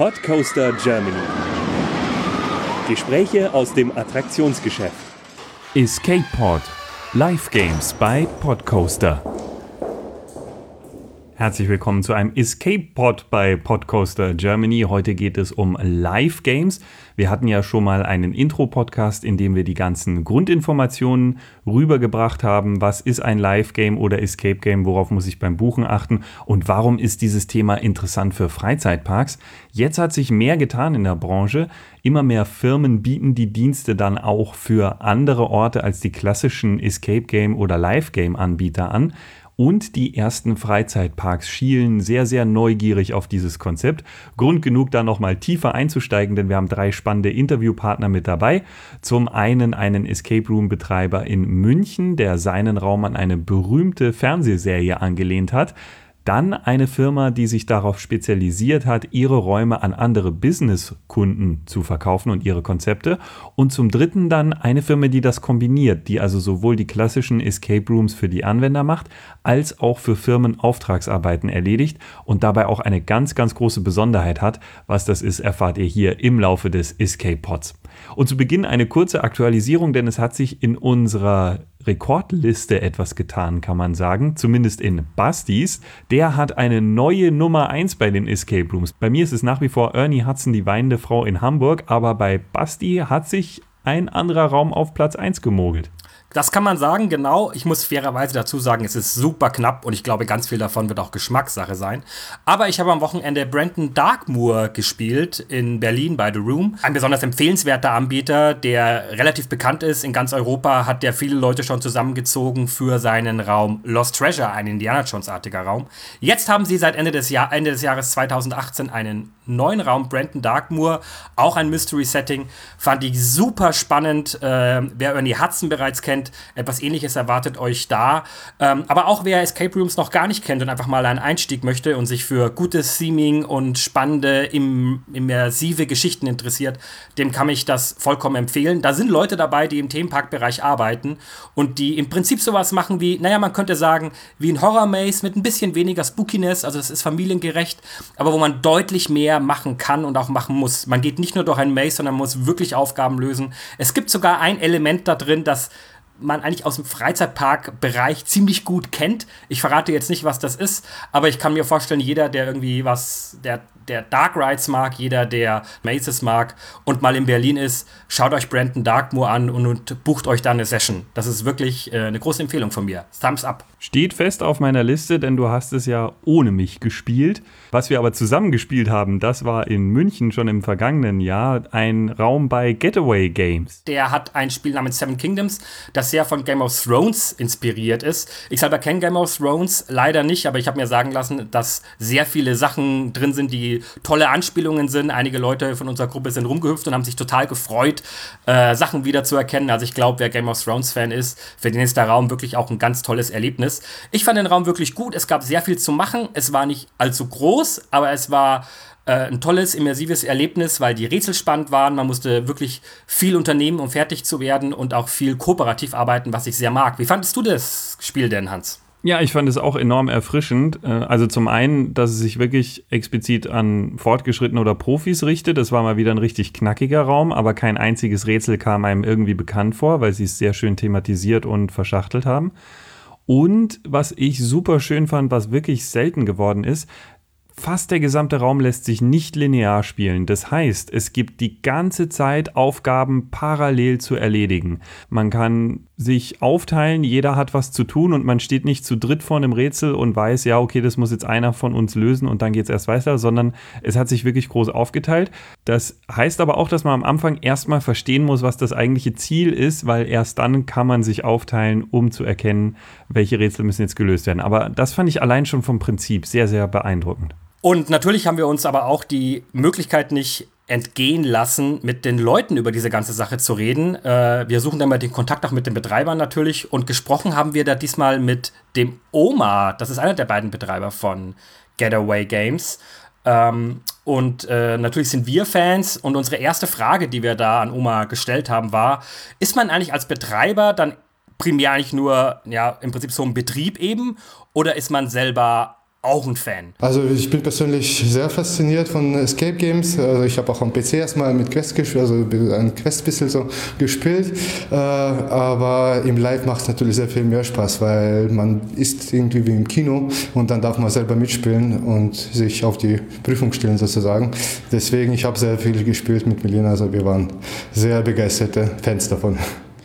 Podcoaster Germany. Gespräche aus dem Attraktionsgeschäft. Escape Pod. Live Games bei Podcoaster. Herzlich willkommen zu einem Escape Pod bei Podcoaster Germany. Heute geht es um Live Games. Wir hatten ja schon mal einen Intro-Podcast, in dem wir die ganzen Grundinformationen rübergebracht haben. Was ist ein Live Game oder Escape Game? Worauf muss ich beim Buchen achten? Und warum ist dieses Thema interessant für Freizeitparks? Jetzt hat sich mehr getan in der Branche. Immer mehr Firmen bieten die Dienste dann auch für andere Orte als die klassischen Escape Game oder Live Game Anbieter an. Und die ersten Freizeitparks schielen sehr, sehr neugierig auf dieses Konzept. Grund genug, da nochmal tiefer einzusteigen, denn wir haben drei spannende Interviewpartner mit dabei. Zum einen einen Escape Room-Betreiber in München, der seinen Raum an eine berühmte Fernsehserie angelehnt hat. Dann eine Firma, die sich darauf spezialisiert hat, ihre Räume an andere Businesskunden zu verkaufen und ihre Konzepte. Und zum dritten dann eine Firma, die das kombiniert, die also sowohl die klassischen Escape Rooms für die Anwender macht, als auch für Firmen Auftragsarbeiten erledigt und dabei auch eine ganz, ganz große Besonderheit hat. Was das ist, erfahrt ihr hier im Laufe des Escape Pods. Und zu Beginn eine kurze Aktualisierung, denn es hat sich in unserer Rekordliste etwas getan, kann man sagen. Zumindest in Bastis. Der hat eine neue Nummer 1 bei den Escape Rooms. Bei mir ist es nach wie vor Ernie Hudson, die weinende Frau in Hamburg, aber bei Basti hat sich ein anderer Raum auf Platz 1 gemogelt. Das kann man sagen, genau. Ich muss fairerweise dazu sagen, es ist super knapp und ich glaube, ganz viel davon wird auch Geschmackssache sein. Aber ich habe am Wochenende Brandon Darkmoor gespielt in Berlin bei The Room. Ein besonders empfehlenswerter Anbieter, der relativ bekannt ist. In ganz Europa hat der viele Leute schon zusammengezogen für seinen Raum Lost Treasure, ein Indiana Jones-artiger Raum. Jetzt haben sie seit Ende des, Jahr, Ende des Jahres 2018 einen neuen Raum, Brandon Darkmoor, auch ein Mystery-Setting. Fand ich super spannend. Äh, wer Ernie Hudson bereits kennt, etwas ähnliches erwartet euch da. Ähm, aber auch wer Escape Rooms noch gar nicht kennt und einfach mal einen Einstieg möchte und sich für gutes Theming und spannende, im, immersive Geschichten interessiert, dem kann ich das vollkommen empfehlen. Da sind Leute dabei, die im Themenparkbereich arbeiten und die im Prinzip sowas machen wie, naja, man könnte sagen, wie ein Horror-Maze mit ein bisschen weniger Spookiness, also es ist familiengerecht, aber wo man deutlich mehr machen kann und auch machen muss. Man geht nicht nur durch ein Maze, sondern muss wirklich Aufgaben lösen. Es gibt sogar ein Element da drin, das man eigentlich aus dem Freizeitparkbereich ziemlich gut kennt. Ich verrate jetzt nicht, was das ist, aber ich kann mir vorstellen, jeder, der irgendwie was, der, der Dark Rides mag, jeder, der Mazes mag und mal in Berlin ist, schaut euch Brandon Darkmoor an und, und bucht euch da eine Session. Das ist wirklich äh, eine große Empfehlung von mir. Thumbs up. Steht fest auf meiner Liste, denn du hast es ja ohne mich gespielt. Was wir aber zusammen gespielt haben, das war in München schon im vergangenen Jahr ein Raum bei Getaway Games. Der hat ein Spiel namens Seven Kingdoms, das sehr von Game of Thrones inspiriert ist. Ich selber kenne Game of Thrones leider nicht, aber ich habe mir sagen lassen, dass sehr viele Sachen drin sind, die tolle Anspielungen sind. Einige Leute von unserer Gruppe sind rumgehüpft und haben sich total gefreut, äh, Sachen wieder zu erkennen. Also ich glaube, wer Game of Thrones Fan ist, für den ist der Raum wirklich auch ein ganz tolles Erlebnis ist. Ich fand den Raum wirklich gut. Es gab sehr viel zu machen. Es war nicht allzu groß, aber es war äh, ein tolles, immersives Erlebnis, weil die Rätsel spannend waren. Man musste wirklich viel unternehmen, um fertig zu werden und auch viel kooperativ arbeiten, was ich sehr mag. Wie fandest du das Spiel denn, Hans? Ja, ich fand es auch enorm erfrischend. Äh, also zum einen, dass es sich wirklich explizit an Fortgeschrittene oder Profis richtet. Das war mal wieder ein richtig knackiger Raum, aber kein einziges Rätsel kam einem irgendwie bekannt vor, weil sie es sehr schön thematisiert und verschachtelt haben. Und was ich super schön fand, was wirklich selten geworden ist, Fast der gesamte Raum lässt sich nicht linear spielen. Das heißt, es gibt die ganze Zeit Aufgaben parallel zu erledigen. Man kann sich aufteilen, jeder hat was zu tun und man steht nicht zu dritt vor einem Rätsel und weiß, ja, okay, das muss jetzt einer von uns lösen und dann geht es erst weiter, sondern es hat sich wirklich groß aufgeteilt. Das heißt aber auch, dass man am Anfang erstmal verstehen muss, was das eigentliche Ziel ist, weil erst dann kann man sich aufteilen, um zu erkennen, welche Rätsel müssen jetzt gelöst werden. Aber das fand ich allein schon vom Prinzip sehr, sehr beeindruckend. Und natürlich haben wir uns aber auch die Möglichkeit nicht entgehen lassen, mit den Leuten über diese ganze Sache zu reden. Äh, wir suchen dann mal den Kontakt auch mit den Betreibern natürlich. Und gesprochen haben wir da diesmal mit dem Oma. Das ist einer der beiden Betreiber von Getaway Games. Ähm, und äh, natürlich sind wir Fans. Und unsere erste Frage, die wir da an Oma gestellt haben, war: Ist man eigentlich als Betreiber dann primär eigentlich nur, ja, im Prinzip so ein Betrieb eben? Oder ist man selber auch ein Fan? Also ich bin persönlich sehr fasziniert von Escape Games. Also ich habe auch am PC erstmal mit Quest gespielt, also ein Quest bisschen so gespielt. Äh, aber im Live macht es natürlich sehr viel mehr Spaß, weil man ist irgendwie wie im Kino und dann darf man selber mitspielen und sich auf die Prüfung stellen sozusagen. Deswegen, ich habe sehr viel gespielt mit Melina, also wir waren sehr begeisterte Fans davon.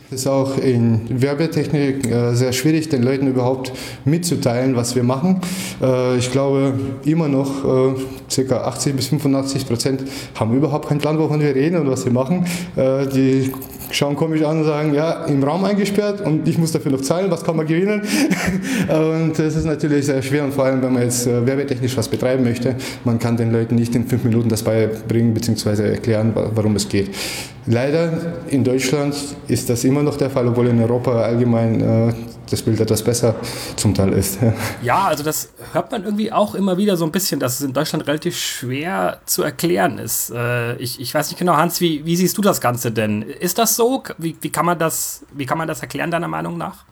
Es ist auch in Werbetechnik äh, sehr schwierig, den Leuten überhaupt mitzuteilen, was wir machen. Äh, ich glaube, immer noch äh, ca. 80 bis 85 Prozent haben überhaupt keinen Plan, wovon wir reden und was wir machen. Die schauen komisch an und sagen, ja, im Raum eingesperrt und ich muss dafür noch zahlen, was kann man gewinnen? und das ist natürlich sehr schwer und vor allem, wenn man jetzt äh, werbetechnisch was betreiben möchte, man kann den Leuten nicht in fünf Minuten das beibringen bzw. erklären, warum es geht. Leider in Deutschland ist das immer noch der Fall, obwohl in Europa allgemein äh, das Bild etwas besser zum Teil ist. Ja, also das hört man irgendwie auch immer wieder so ein bisschen, dass es in Deutschland relativ schwer zu erklären ist. Äh, ich, ich weiß nicht genau, Hans, wie, wie siehst du das Ganze denn? Ist das so? Wie, wie, kann man das, wie kann man das erklären, deiner Meinung nach?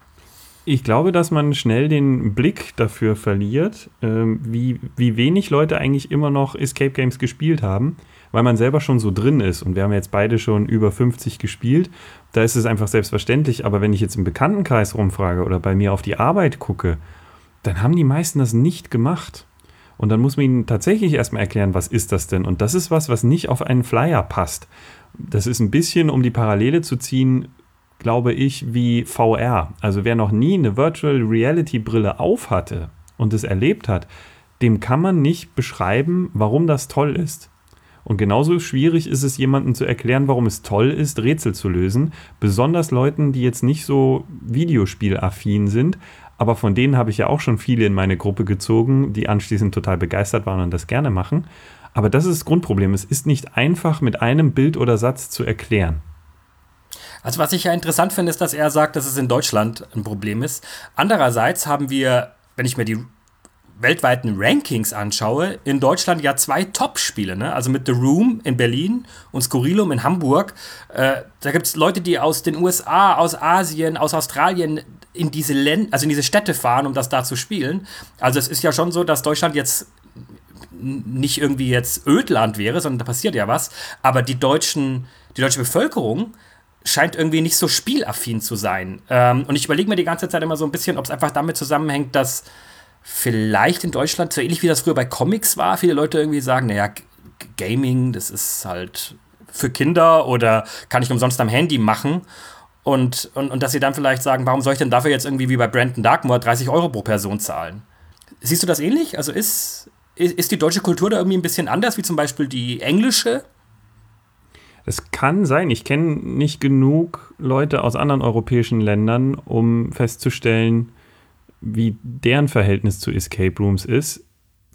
Ich glaube, dass man schnell den Blick dafür verliert, ähm, wie, wie wenig Leute eigentlich immer noch Escape Games gespielt haben weil man selber schon so drin ist. Und wir haben jetzt beide schon über 50 gespielt. Da ist es einfach selbstverständlich. Aber wenn ich jetzt im Bekanntenkreis rumfrage oder bei mir auf die Arbeit gucke, dann haben die meisten das nicht gemacht. Und dann muss man ihnen tatsächlich erstmal erklären, was ist das denn? Und das ist was, was nicht auf einen Flyer passt. Das ist ein bisschen, um die Parallele zu ziehen, glaube ich, wie VR. Also wer noch nie eine Virtual Reality Brille auf hatte und es erlebt hat, dem kann man nicht beschreiben, warum das toll ist. Und genauso schwierig ist es, jemandem zu erklären, warum es toll ist, Rätsel zu lösen. Besonders Leuten, die jetzt nicht so videospielaffin sind. Aber von denen habe ich ja auch schon viele in meine Gruppe gezogen, die anschließend total begeistert waren und das gerne machen. Aber das ist das Grundproblem. Es ist nicht einfach mit einem Bild oder Satz zu erklären. Also was ich ja interessant finde, ist, dass er sagt, dass es in Deutschland ein Problem ist. Andererseits haben wir, wenn ich mir die weltweiten Rankings anschaue, in Deutschland ja zwei Top-Spiele, ne? also mit The Room in Berlin und Scorrilum in Hamburg. Äh, da gibt es Leute, die aus den USA, aus Asien, aus Australien in diese Länd also in diese Städte fahren, um das da zu spielen. Also es ist ja schon so, dass Deutschland jetzt nicht irgendwie jetzt Ödland wäre, sondern da passiert ja was. Aber die deutschen, die deutsche Bevölkerung scheint irgendwie nicht so spielaffin zu sein. Ähm, und ich überlege mir die ganze Zeit immer so ein bisschen, ob es einfach damit zusammenhängt, dass vielleicht in Deutschland, so ähnlich wie das früher bei Comics war, viele Leute irgendwie sagen, naja, Gaming, das ist halt für Kinder oder kann ich umsonst am Handy machen. Und, und, und dass sie dann vielleicht sagen, warum soll ich denn dafür jetzt irgendwie wie bei Brandon Darkmoor 30 Euro pro Person zahlen? Siehst du das ähnlich? Also ist, ist, ist die deutsche Kultur da irgendwie ein bisschen anders, wie zum Beispiel die englische? Es kann sein. Ich kenne nicht genug Leute aus anderen europäischen Ländern, um festzustellen, wie deren Verhältnis zu Escape Rooms ist.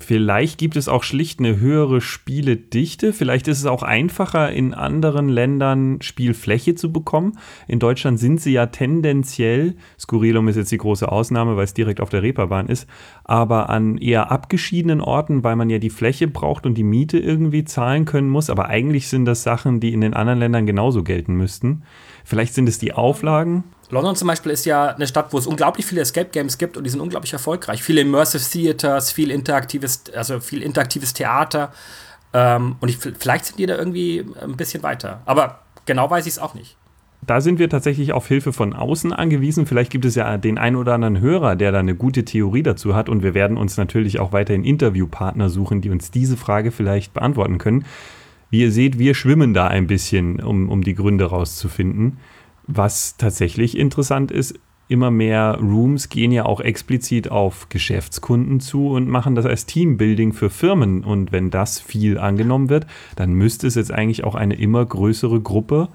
Vielleicht gibt es auch schlicht eine höhere Spieledichte. Vielleicht ist es auch einfacher, in anderen Ländern Spielfläche zu bekommen. In Deutschland sind sie ja tendenziell, Skurrilum ist jetzt die große Ausnahme, weil es direkt auf der Reeperbahn ist, aber an eher abgeschiedenen Orten, weil man ja die Fläche braucht und die Miete irgendwie zahlen können muss. Aber eigentlich sind das Sachen, die in den anderen Ländern genauso gelten müssten. Vielleicht sind es die Auflagen. London zum Beispiel ist ja eine Stadt, wo es unglaublich viele Escape Games gibt und die sind unglaublich erfolgreich. Viele Immersive Theaters, viel interaktives, also viel interaktives Theater. Ähm, und ich, vielleicht sind die da irgendwie ein bisschen weiter. Aber genau weiß ich es auch nicht. Da sind wir tatsächlich auf Hilfe von außen angewiesen. Vielleicht gibt es ja den einen oder anderen Hörer, der da eine gute Theorie dazu hat. Und wir werden uns natürlich auch weiterhin Interviewpartner suchen, die uns diese Frage vielleicht beantworten können. Wie ihr seht, wir schwimmen da ein bisschen, um, um die Gründe rauszufinden. Was tatsächlich interessant ist, immer mehr Rooms gehen ja auch explizit auf Geschäftskunden zu und machen das als Teambuilding für Firmen. Und wenn das viel angenommen wird, dann müsste es jetzt eigentlich auch eine immer größere Gruppe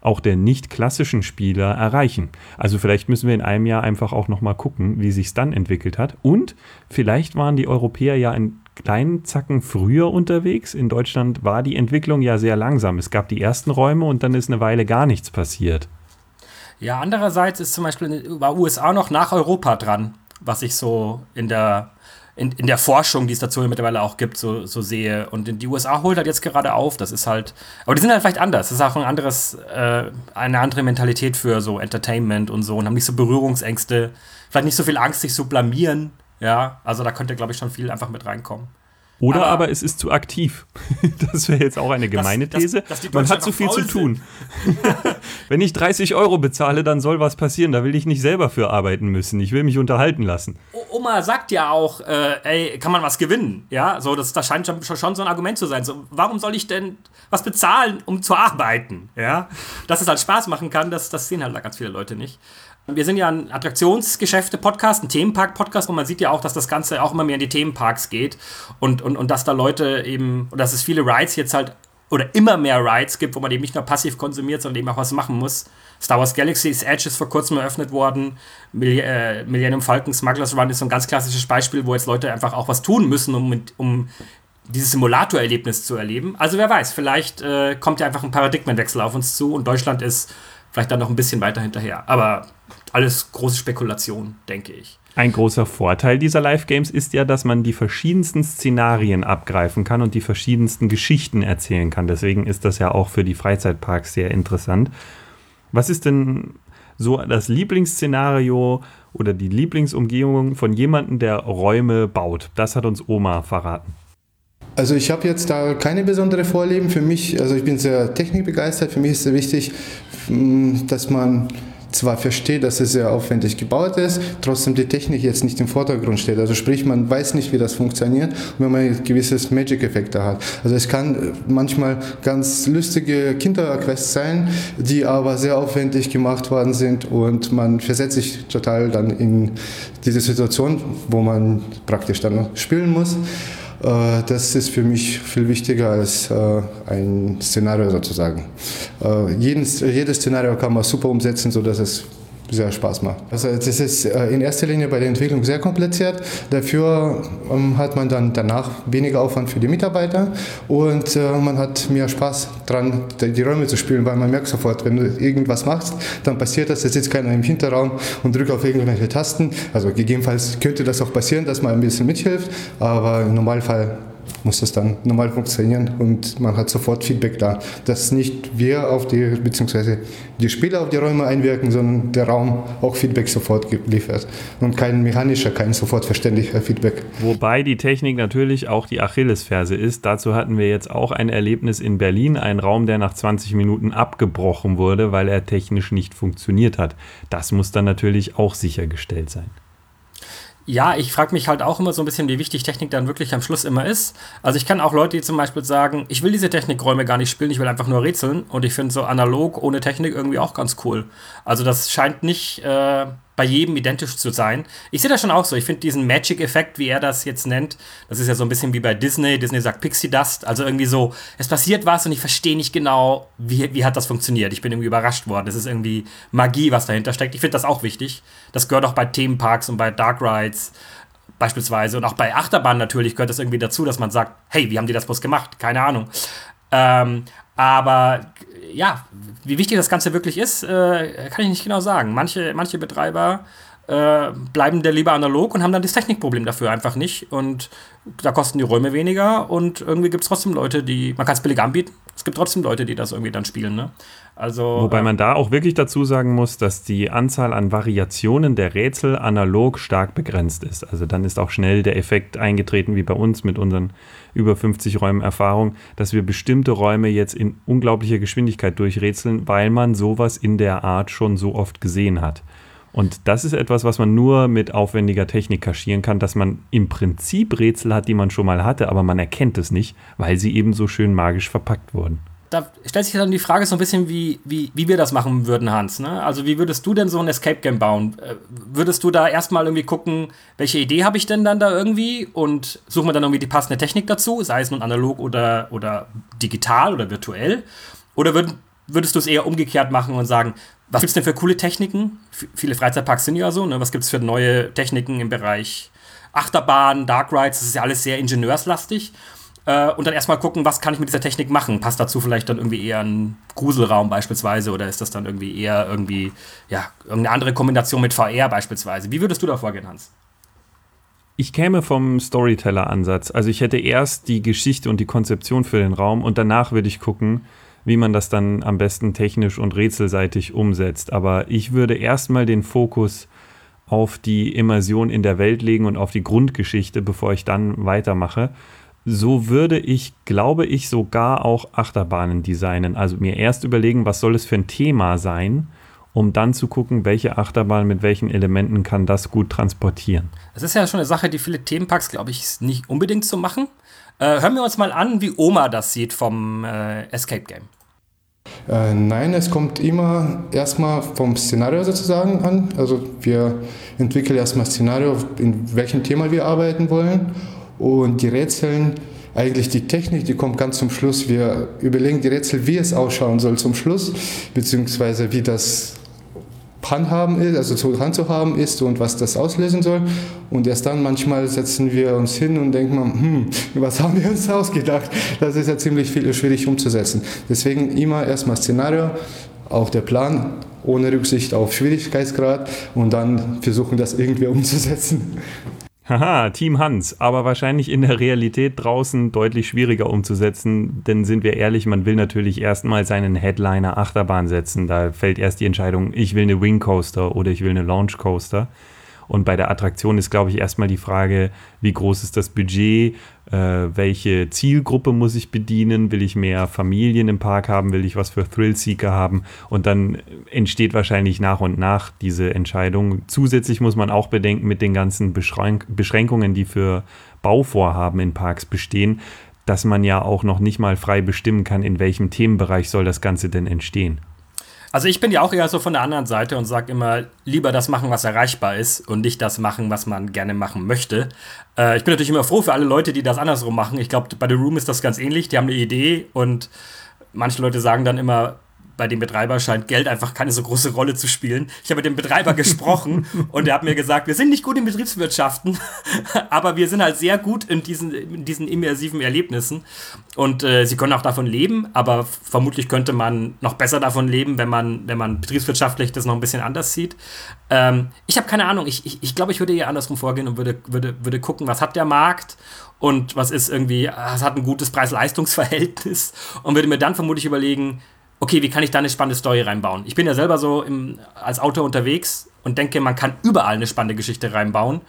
auch der nicht klassischen Spieler erreichen. Also vielleicht müssen wir in einem Jahr einfach auch noch mal gucken, wie sich es dann entwickelt hat. Und vielleicht waren die Europäer ja einen kleinen Zacken früher unterwegs. In Deutschland war die Entwicklung ja sehr langsam. Es gab die ersten Räume und dann ist eine Weile gar nichts passiert. Ja, andererseits ist zum Beispiel war USA noch nach Europa dran, was ich so in der, in, in der Forschung, die es dazu mittlerweile auch gibt, so, so sehe. Und die USA holt halt jetzt gerade auf. Das ist halt, aber die sind halt vielleicht anders. Das ist auch ein anderes, äh, eine andere Mentalität für so Entertainment und so und haben nicht so Berührungsängste, vielleicht nicht so viel Angst, sich zu blamieren Ja, also da könnte, glaube ich, schon viel einfach mit reinkommen. Oder aber, aber, es ist zu aktiv. Das wäre jetzt auch eine gemeine das, These. Das, Man hat zu viel zu tun. Wenn ich 30 Euro bezahle, dann soll was passieren. Da will ich nicht selber für arbeiten müssen. Ich will mich unterhalten lassen. Oma sagt ja auch, äh, ey, kann man was gewinnen? Ja, so, das, das scheint schon, schon so ein Argument zu sein. So, warum soll ich denn was bezahlen, um zu arbeiten? Ja, dass es halt Spaß machen kann, das, das sehen halt da ganz viele Leute nicht. Wir sind ja ein Attraktionsgeschäfte-Podcast, ein Themenpark-Podcast und man sieht ja auch, dass das Ganze auch immer mehr in die Themenparks geht und, und, und dass da Leute eben, dass es viele Rides jetzt halt oder immer mehr Rides gibt, wo man eben nicht nur passiv konsumiert, sondern eben auch was machen muss. Star Wars Galaxy's Edge ist vor kurzem eröffnet worden. Mill äh, Millennium Falcon Smugglers Run ist so ein ganz klassisches Beispiel, wo jetzt Leute einfach auch was tun müssen, um, um dieses Simulator-Erlebnis zu erleben. Also wer weiß, vielleicht äh, kommt ja einfach ein Paradigmenwechsel auf uns zu und Deutschland ist vielleicht dann noch ein bisschen weiter hinterher. Aber alles große Spekulation, denke ich. Ein großer Vorteil dieser Live-Games ist ja, dass man die verschiedensten Szenarien abgreifen kann und die verschiedensten Geschichten erzählen kann. Deswegen ist das ja auch für die Freizeitparks sehr interessant. Was ist denn so das Lieblingsszenario oder die Lieblingsumgebung von jemandem, der Räume baut? Das hat uns Oma verraten. Also ich habe jetzt da keine besondere Vorlieben. Für mich, also ich bin sehr technikbegeistert. Für mich ist es wichtig, dass man zwar versteht, dass es sehr aufwendig gebaut ist, trotzdem die Technik jetzt nicht im Vordergrund steht. Also sprich, man weiß nicht, wie das funktioniert, wenn man gewisses Magic-Effekte hat. Also es kann manchmal ganz lustige Kinderquests sein, die aber sehr aufwendig gemacht worden sind und man versetzt sich total dann in diese Situation, wo man praktisch dann spielen muss. Äh, das ist für mich viel wichtiger als äh, ein Szenario sozusagen. Äh, jedes, jedes Szenario kann man super umsetzen, sodass es sehr Spaß macht. Also das ist äh, in erster Linie bei der Entwicklung sehr kompliziert. Dafür ähm, hat man dann danach weniger Aufwand für die Mitarbeiter und äh, man hat mehr Spaß dran, die Räume zu spielen, weil man merkt sofort, wenn du irgendwas machst, dann passiert das, da sitzt keiner im Hinterraum und drückt auf irgendwelche Tasten. Also gegebenenfalls könnte das auch passieren, dass man ein bisschen mithilft, aber im Normalfall muss das dann normal funktionieren und man hat sofort Feedback da, dass nicht wir auf die, beziehungsweise die Spieler auf die Räume einwirken, sondern der Raum auch Feedback sofort liefert und kein mechanischer, kein sofort verständlicher Feedback. Wobei die Technik natürlich auch die Achillesferse ist. Dazu hatten wir jetzt auch ein Erlebnis in Berlin, ein Raum, der nach 20 Minuten abgebrochen wurde, weil er technisch nicht funktioniert hat. Das muss dann natürlich auch sichergestellt sein. Ja, ich frage mich halt auch immer so ein bisschen, wie wichtig Technik dann wirklich am Schluss immer ist. Also ich kann auch Leute, die zum Beispiel sagen, ich will diese Technikräume gar nicht spielen, ich will einfach nur rätseln. Und ich finde so analog ohne Technik irgendwie auch ganz cool. Also das scheint nicht äh, bei jedem identisch zu sein. Ich sehe das schon auch so. Ich finde diesen Magic-Effekt, wie er das jetzt nennt, das ist ja so ein bisschen wie bei Disney. Disney sagt Pixie Dust. Also irgendwie so, es passiert was und ich verstehe nicht genau, wie, wie hat das funktioniert. Ich bin irgendwie überrascht worden. Es ist irgendwie Magie, was dahinter steckt. Ich finde das auch wichtig. Das gehört auch bei Themenparks und bei Dark Rides beispielsweise und auch bei Achterbahnen natürlich gehört das irgendwie dazu, dass man sagt, hey, wie haben die das bloß gemacht? Keine Ahnung. Ähm, aber ja, wie wichtig das Ganze wirklich ist, äh, kann ich nicht genau sagen. Manche, manche Betreiber äh, bleiben der lieber analog und haben dann das Technikproblem dafür einfach nicht. Und da kosten die Räume weniger und irgendwie gibt es trotzdem Leute, die, man kann es billig anbieten, es gibt trotzdem Leute, die das irgendwie dann spielen. Ne? Also, Wobei man da auch wirklich dazu sagen muss, dass die Anzahl an Variationen der Rätsel analog stark begrenzt ist. Also dann ist auch schnell der Effekt eingetreten, wie bei uns mit unseren über 50 Räumen Erfahrung, dass wir bestimmte Räume jetzt in unglaublicher Geschwindigkeit durchrätseln, weil man sowas in der Art schon so oft gesehen hat. Und das ist etwas, was man nur mit aufwendiger Technik kaschieren kann, dass man im Prinzip Rätsel hat, die man schon mal hatte, aber man erkennt es nicht, weil sie eben so schön magisch verpackt wurden. Da stellt sich dann die Frage so ein bisschen, wie, wie, wie wir das machen würden, Hans. Ne? Also wie würdest du denn so ein Escape Game bauen? Äh, würdest du da erstmal irgendwie gucken, welche Idee habe ich denn dann da irgendwie und suchen wir dann irgendwie die passende Technik dazu, sei es nun analog oder, oder digital oder virtuell? Oder würd, würdest du es eher umgekehrt machen und sagen, was gibt es denn für coole Techniken? F viele Freizeitparks sind ja so. Ne? Was gibt es für neue Techniken im Bereich Achterbahn, Dark Rides? Das ist ja alles sehr ingenieurslastig. Äh, und dann erstmal gucken, was kann ich mit dieser Technik machen? Passt dazu vielleicht dann irgendwie eher ein Gruselraum beispielsweise oder ist das dann irgendwie eher irgendwie, ja, irgendeine andere Kombination mit VR beispielsweise? Wie würdest du da vorgehen, Hans? Ich käme vom Storyteller-Ansatz. Also ich hätte erst die Geschichte und die Konzeption für den Raum und danach würde ich gucken, wie man das dann am besten technisch und rätselseitig umsetzt. Aber ich würde erstmal den Fokus auf die Immersion in der Welt legen und auf die Grundgeschichte, bevor ich dann weitermache. So würde ich, glaube ich, sogar auch Achterbahnen designen. Also mir erst überlegen, was soll es für ein Thema sein, um dann zu gucken, welche Achterbahn mit welchen Elementen kann das gut transportieren. Das ist ja schon eine Sache, die viele Themenparks, glaube ich, nicht unbedingt so machen. Äh, hören wir uns mal an, wie Oma das sieht vom äh, Escape Game. Äh, nein, es kommt immer erstmal vom Szenario sozusagen an. Also wir entwickeln erstmal Szenario, in welchem Thema wir arbeiten wollen. Und die Rätseln, eigentlich die Technik, die kommt ganz zum Schluss. Wir überlegen die Rätsel, wie es ausschauen soll zum Schluss, beziehungsweise wie das handhaben ist, also zu handzuhaben ist und was das auslösen soll. Und erst dann manchmal setzen wir uns hin und denken, hm, was haben wir uns ausgedacht? Das ist ja ziemlich viel, schwierig umzusetzen. Deswegen immer erstmal Szenario, auch der Plan, ohne Rücksicht auf Schwierigkeitsgrad und dann versuchen, das irgendwie umzusetzen. Haha, Team Hans, aber wahrscheinlich in der Realität draußen deutlich schwieriger umzusetzen, denn sind wir ehrlich, man will natürlich erstmal seinen Headliner Achterbahn setzen. Da fällt erst die Entscheidung, ich will eine Wing Coaster oder ich will eine Launch Coaster. Und bei der Attraktion ist, glaube ich, erstmal die Frage, wie groß ist das Budget, welche Zielgruppe muss ich bedienen, will ich mehr Familien im Park haben, will ich was für Thrill-Seeker haben und dann entsteht wahrscheinlich nach und nach diese Entscheidung. Zusätzlich muss man auch bedenken mit den ganzen Beschränk Beschränkungen, die für Bauvorhaben in Parks bestehen, dass man ja auch noch nicht mal frei bestimmen kann, in welchem Themenbereich soll das Ganze denn entstehen. Also ich bin ja auch eher so von der anderen Seite und sage immer, lieber das machen, was erreichbar ist und nicht das machen, was man gerne machen möchte. Äh, ich bin natürlich immer froh für alle Leute, die das andersrum machen. Ich glaube, bei The Room ist das ganz ähnlich. Die haben eine Idee und manche Leute sagen dann immer, bei dem Betreiber scheint Geld einfach keine so große Rolle zu spielen. Ich habe mit dem Betreiber gesprochen und er hat mir gesagt, wir sind nicht gut in Betriebswirtschaften, aber wir sind halt sehr gut in diesen, in diesen immersiven Erlebnissen. Und äh, sie können auch davon leben, aber vermutlich könnte man noch besser davon leben, wenn man, wenn man betriebswirtschaftlich das noch ein bisschen anders sieht. Ähm, ich habe keine Ahnung, ich, ich, ich glaube, ich würde eher andersrum vorgehen und würde, würde, würde gucken, was hat der Markt und was ist irgendwie, was hat ein gutes Preis-Leistungs-Verhältnis und würde mir dann vermutlich überlegen, okay, wie kann ich da eine spannende Story reinbauen? Ich bin ja selber so im, als Autor unterwegs und denke, man kann überall eine spannende Geschichte reinbauen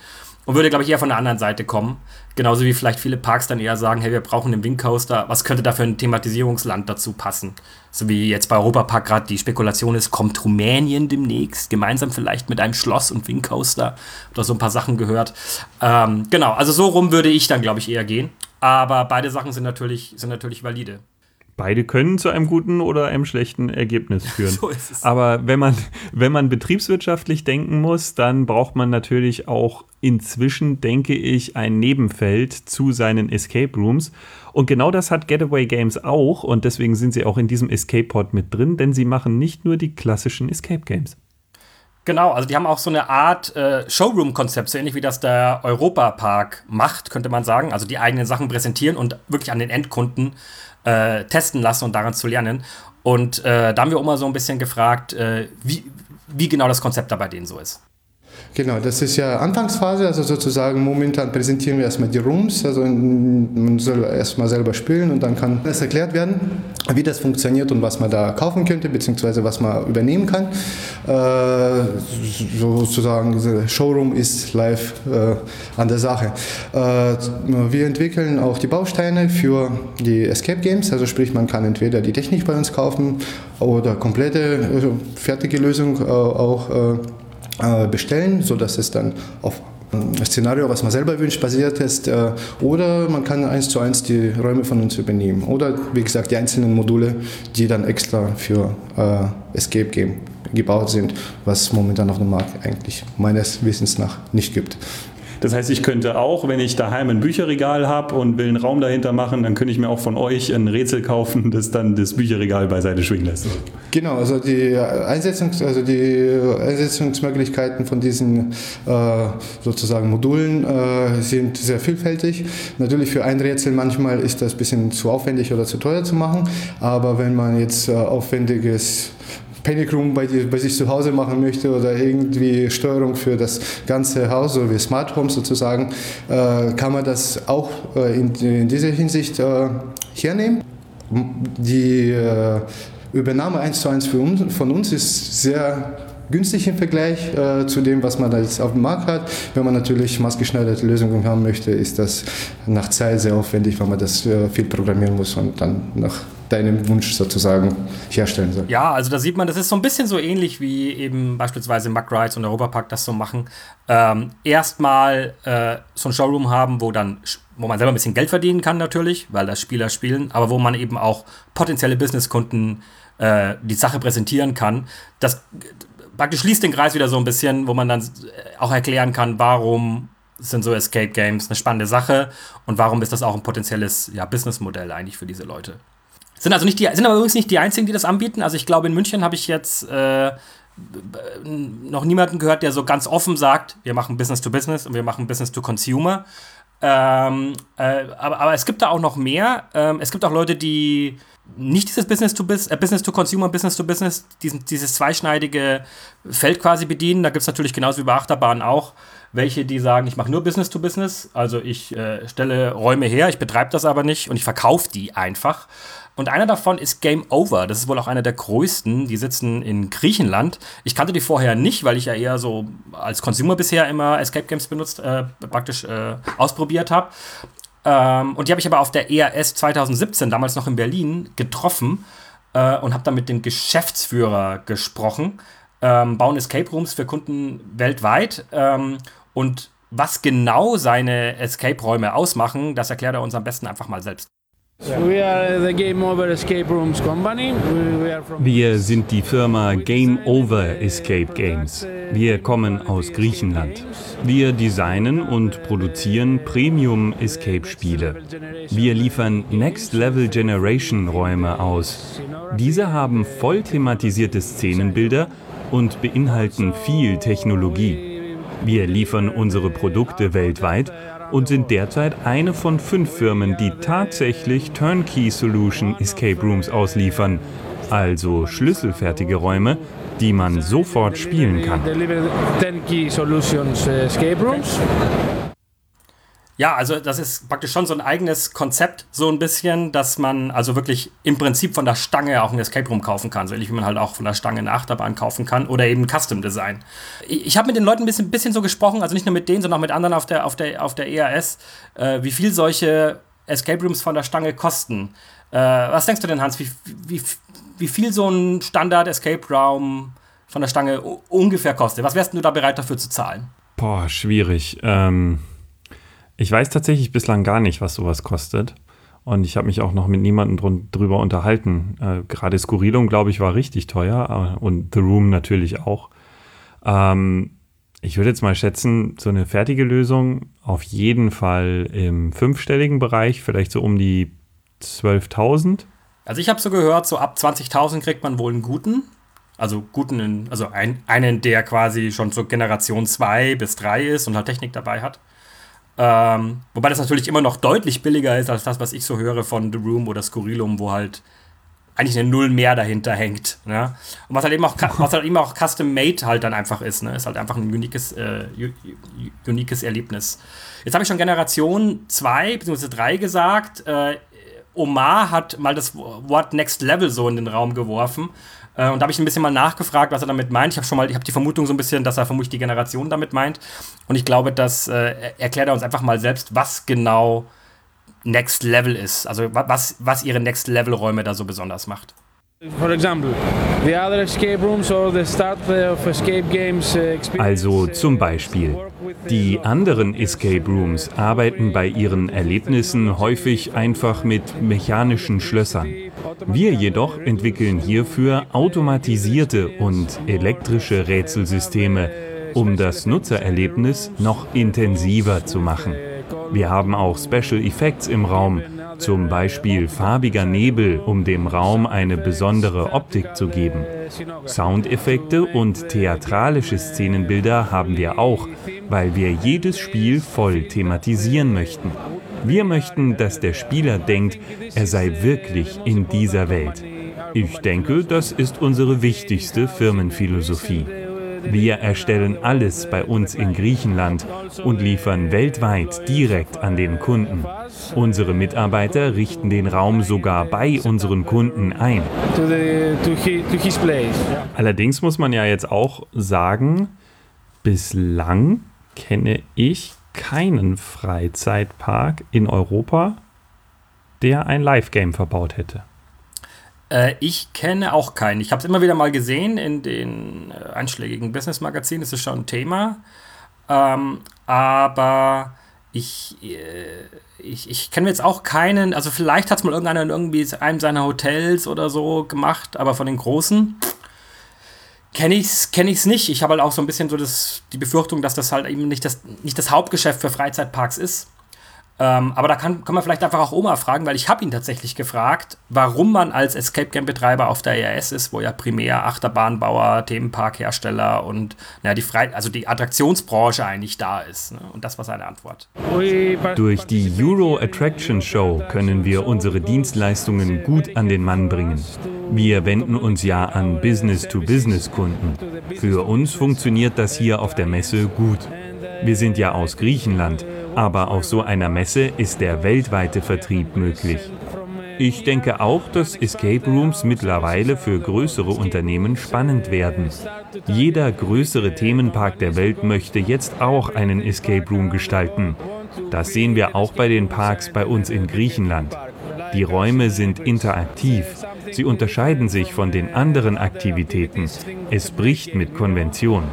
und würde, glaube ich, eher von der anderen Seite kommen. Genauso wie vielleicht viele Parks dann eher sagen, hey, wir brauchen einen Wingcoaster. Was könnte da für ein Thematisierungsland dazu passen? So wie jetzt bei Europapark gerade die Spekulation ist, kommt Rumänien demnächst, gemeinsam vielleicht mit einem Schloss und Wingcoaster. Oder so ein paar Sachen gehört. Ähm, genau, also so rum würde ich dann, glaube ich, eher gehen. Aber beide Sachen sind natürlich, sind natürlich valide. Beide können zu einem guten oder einem schlechten Ergebnis führen. so ist es. Aber wenn man, wenn man betriebswirtschaftlich denken muss, dann braucht man natürlich auch inzwischen, denke ich, ein Nebenfeld zu seinen Escape Rooms. Und genau das hat Getaway Games auch und deswegen sind sie auch in diesem Escape Pod mit drin, denn sie machen nicht nur die klassischen Escape Games. Genau, also die haben auch so eine Art äh, Showroom-Konzept, so ähnlich wie das der Europapark macht, könnte man sagen. Also die eigenen Sachen präsentieren und wirklich an den Endkunden äh, testen lassen und daran zu lernen. Und äh, da haben wir mal so ein bisschen gefragt, äh, wie, wie genau das Konzept da bei denen so ist. Genau, das ist ja Anfangsphase, also sozusagen momentan präsentieren wir erstmal die Rooms, also man soll erstmal selber spielen und dann kann das erklärt werden, wie das funktioniert und was man da kaufen könnte, beziehungsweise was man übernehmen kann. Äh, sozusagen, Showroom ist live äh, an der Sache. Äh, wir entwickeln auch die Bausteine für die Escape Games, also sprich, man kann entweder die Technik bei uns kaufen oder komplette also fertige Lösung äh, auch äh, bestellen, sodass es dann auf ein Szenario, was man selber wünscht, basiert ist. Äh, oder man kann eins zu eins die Räume von uns übernehmen. Oder wie gesagt, die einzelnen Module, die dann extra für äh, Escape Game gebaut sind, was momentan auf dem Markt eigentlich meines Wissens nach nicht gibt. Das heißt, ich könnte auch, wenn ich daheim ein Bücherregal habe und will einen Raum dahinter machen, dann könnte ich mir auch von euch ein Rätsel kaufen, das dann das Bücherregal beiseite schwingen lässt. Genau, also die, Einsetzungs-, also die Einsetzungsmöglichkeiten von diesen äh, sozusagen Modulen äh, sind sehr vielfältig. Natürlich für ein Rätsel manchmal ist das ein bisschen zu aufwendig oder zu teuer zu machen, aber wenn man jetzt äh, aufwendiges Panic Room bei, bei, sich zu Hause machen möchte oder irgendwie Steuerung für das ganze Haus, so wie Smart Home sozusagen, äh, kann man das auch äh, in, in, dieser Hinsicht äh, hernehmen. Die äh, Übernahme eins zu eins uns, von uns ist sehr günstig im Vergleich äh, zu dem, was man jetzt auf dem Markt hat. Wenn man natürlich maßgeschneiderte Lösungen haben möchte, ist das nach Zeit sehr aufwendig, weil man das äh, viel programmieren muss und dann nach deinem Wunsch sozusagen herstellen soll. Ja, also da sieht man, das ist so ein bisschen so ähnlich wie eben beispielsweise Mack Rides und Europapark das so machen. Ähm, Erstmal äh, so ein Showroom haben, wo dann wo man selber ein bisschen Geld verdienen kann natürlich, weil das Spieler spielen, aber wo man eben auch potenzielle Businesskunden äh, die Sache präsentieren kann. Das praktisch schließt den Kreis wieder so ein bisschen, wo man dann auch erklären kann, warum sind so Escape Games eine spannende Sache und warum ist das auch ein potenzielles ja, Businessmodell eigentlich für diese Leute. Sind also nicht die, sind aber übrigens nicht die einzigen, die das anbieten. Also ich glaube, in München habe ich jetzt äh, noch niemanden gehört, der so ganz offen sagt, wir machen Business to Business und wir machen Business to Consumer. Ähm, äh, aber, aber, es gibt da auch noch mehr. Ähm, es gibt auch Leute, die nicht dieses Business to Business, äh, Business to Consumer, Business to Business, diesen, dieses zweischneidige Feld quasi bedienen. Da gibt es natürlich genauso wie bei Achterbahnen auch welche, die sagen, ich mache nur Business to Business. Also ich äh, stelle Räume her, ich betreibe das aber nicht und ich verkaufe die einfach. Und einer davon ist Game Over. Das ist wohl auch einer der größten. Die sitzen in Griechenland. Ich kannte die vorher nicht, weil ich ja eher so als Consumer bisher immer Escape Games benutzt, äh, praktisch äh, ausprobiert habe. Ähm, und die habe ich aber auf der ERS 2017, damals noch in Berlin, getroffen äh, und habe dann mit dem Geschäftsführer gesprochen. Ähm, bauen Escape Rooms für Kunden weltweit. Ähm, und was genau seine Escape-Räume ausmachen, das erklärt er uns am besten einfach mal selbst. Wir sind die Firma Game Over Escape Games. Wir kommen aus Griechenland. Wir designen und produzieren Premium Escape Spiele. Wir liefern Next Level Generation Räume aus. Diese haben voll thematisierte Szenenbilder und beinhalten viel Technologie. Wir liefern unsere Produkte weltweit und sind derzeit eine von fünf Firmen, die tatsächlich Turnkey Solution Escape Rooms ausliefern, also schlüsselfertige Räume, die man sofort spielen kann. Ja, also das ist praktisch schon so ein eigenes Konzept, so ein bisschen, dass man also wirklich im Prinzip von der Stange auch ein Escape Room kaufen kann, so ähnlich wie man halt auch von der Stange eine Achterbahn kaufen kann oder eben Custom Design. Ich, habe mit den Leuten ein bisschen, bisschen so gesprochen, also nicht nur mit denen, sondern auch mit anderen auf der, auf der, auf der EAS, äh, wie viel solche Escape Rooms von der Stange kosten. Äh, was denkst du denn, Hans, wie, wie, wie viel so ein Standard Escape Raum von der Stange ungefähr kostet? Was wärst du da bereit dafür zu zahlen? Boah, schwierig. Ähm ich weiß tatsächlich bislang gar nicht, was sowas kostet. Und ich habe mich auch noch mit niemandem drüber unterhalten. Äh, Gerade Skurrilum, glaube ich, war richtig teuer äh, und The Room natürlich auch. Ähm, ich würde jetzt mal schätzen, so eine fertige Lösung auf jeden Fall im fünfstelligen Bereich, vielleicht so um die 12.000. Also ich habe so gehört, so ab 20.000 kriegt man wohl einen guten. Also guten, in, also ein, einen, der quasi schon zur Generation 2 bis 3 ist und halt Technik dabei hat. Ähm, wobei das natürlich immer noch deutlich billiger ist als das, was ich so höre von The Room oder Skurrilum, wo halt eigentlich eine Null mehr dahinter hängt. Ne? Und was halt eben auch, was halt eben auch custom-made halt dann einfach ist. Ne? Ist halt einfach ein uniques, äh, uniques Erlebnis. Jetzt habe ich schon Generation 2 bzw. 3 gesagt. Äh, Omar hat mal das Wort Next Level so in den Raum geworfen. Äh, und da habe ich ein bisschen mal nachgefragt, was er damit meint. Ich habe schon mal, ich habe die Vermutung so ein bisschen, dass er vermutlich die Generation damit meint. Und ich glaube, das äh, erklärt er uns einfach mal selbst, was genau Next Level ist. Also was, was ihre Next Level Räume da so besonders macht. Also zum Beispiel, die anderen Escape Rooms arbeiten bei ihren Erlebnissen häufig einfach mit mechanischen Schlössern. Wir jedoch entwickeln hierfür automatisierte und elektrische Rätselsysteme, um das Nutzererlebnis noch intensiver zu machen. Wir haben auch Special Effects im Raum, zum Beispiel farbiger Nebel, um dem Raum eine besondere Optik zu geben. Soundeffekte und theatralische Szenenbilder haben wir auch, weil wir jedes Spiel voll thematisieren möchten. Wir möchten, dass der Spieler denkt, er sei wirklich in dieser Welt. Ich denke, das ist unsere wichtigste Firmenphilosophie. Wir erstellen alles bei uns in Griechenland und liefern weltweit direkt an den Kunden. Unsere Mitarbeiter richten den Raum sogar bei unseren Kunden ein. Allerdings muss man ja jetzt auch sagen, bislang kenne ich keinen Freizeitpark in Europa, der ein Live-Game verbaut hätte. Äh, ich kenne auch keinen. Ich habe es immer wieder mal gesehen in den äh, einschlägigen Business-Magazinen. Das ist schon ein Thema. Ähm, aber ich, äh, ich, ich kenne jetzt auch keinen. Also, vielleicht hat es mal irgendeiner in irgendwie einem seiner Hotels oder so gemacht, aber von den großen kenne ich es kenn ich's nicht. Ich habe halt auch so ein bisschen so das, die Befürchtung, dass das halt eben nicht das, nicht das Hauptgeschäft für Freizeitparks ist. Ähm, aber da kann, kann man vielleicht einfach auch Oma fragen, weil ich habe ihn tatsächlich gefragt, warum man als Escape Game Betreiber auf der ERS ist, wo ja primär Achterbahnbauer, Themenparkhersteller und ja, die Frei also die Attraktionsbranche eigentlich da ist. Ne? Und das war seine Antwort. Durch die Euro Attraction Show können wir unsere Dienstleistungen gut an den Mann bringen. Wir wenden uns ja an Business-to-Business-Kunden. Für uns funktioniert das hier auf der Messe gut. Wir sind ja aus Griechenland aber auf so einer Messe ist der weltweite Vertrieb möglich. Ich denke auch, dass Escape Rooms mittlerweile für größere Unternehmen spannend werden. Jeder größere Themenpark der Welt möchte jetzt auch einen Escape Room gestalten. Das sehen wir auch bei den Parks bei uns in Griechenland. Die Räume sind interaktiv. Sie unterscheiden sich von den anderen Aktivitäten. Es bricht mit Konvention.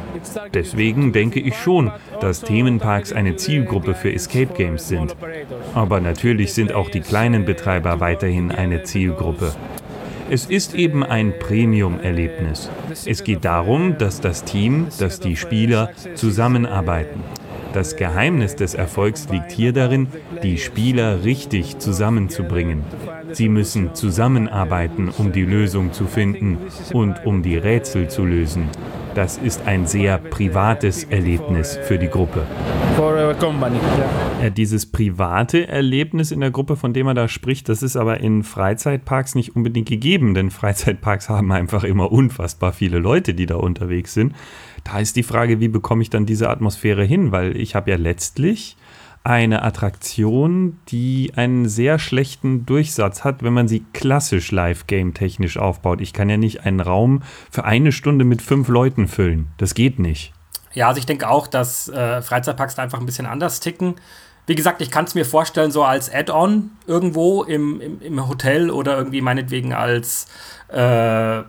Deswegen denke ich schon, dass Themenparks eine Zielgruppe für Escape Games sind. Aber natürlich sind auch die kleinen Betreiber weiterhin eine Zielgruppe. Es ist eben ein Premium-Erlebnis. Es geht darum, dass das Team, dass die Spieler zusammenarbeiten. Das Geheimnis des Erfolgs liegt hier darin, die Spieler richtig zusammenzubringen. Sie müssen zusammenarbeiten, um die Lösung zu finden und um die Rätsel zu lösen. Das ist ein sehr privates Erlebnis für die Gruppe. Ja, dieses private Erlebnis in der Gruppe, von dem er da spricht, das ist aber in Freizeitparks nicht unbedingt gegeben, denn Freizeitparks haben einfach immer unfassbar viele Leute, die da unterwegs sind. Da ist die Frage, wie bekomme ich dann diese Atmosphäre hin? Weil ich habe ja letztlich eine Attraktion, die einen sehr schlechten Durchsatz hat, wenn man sie klassisch Live-Game technisch aufbaut. Ich kann ja nicht einen Raum für eine Stunde mit fünf Leuten füllen. Das geht nicht. Ja, also ich denke auch, dass äh, Freizeitparks da einfach ein bisschen anders ticken. Wie gesagt, ich kann es mir vorstellen, so als Add-on irgendwo im, im, im, Hotel oder irgendwie meinetwegen als äh,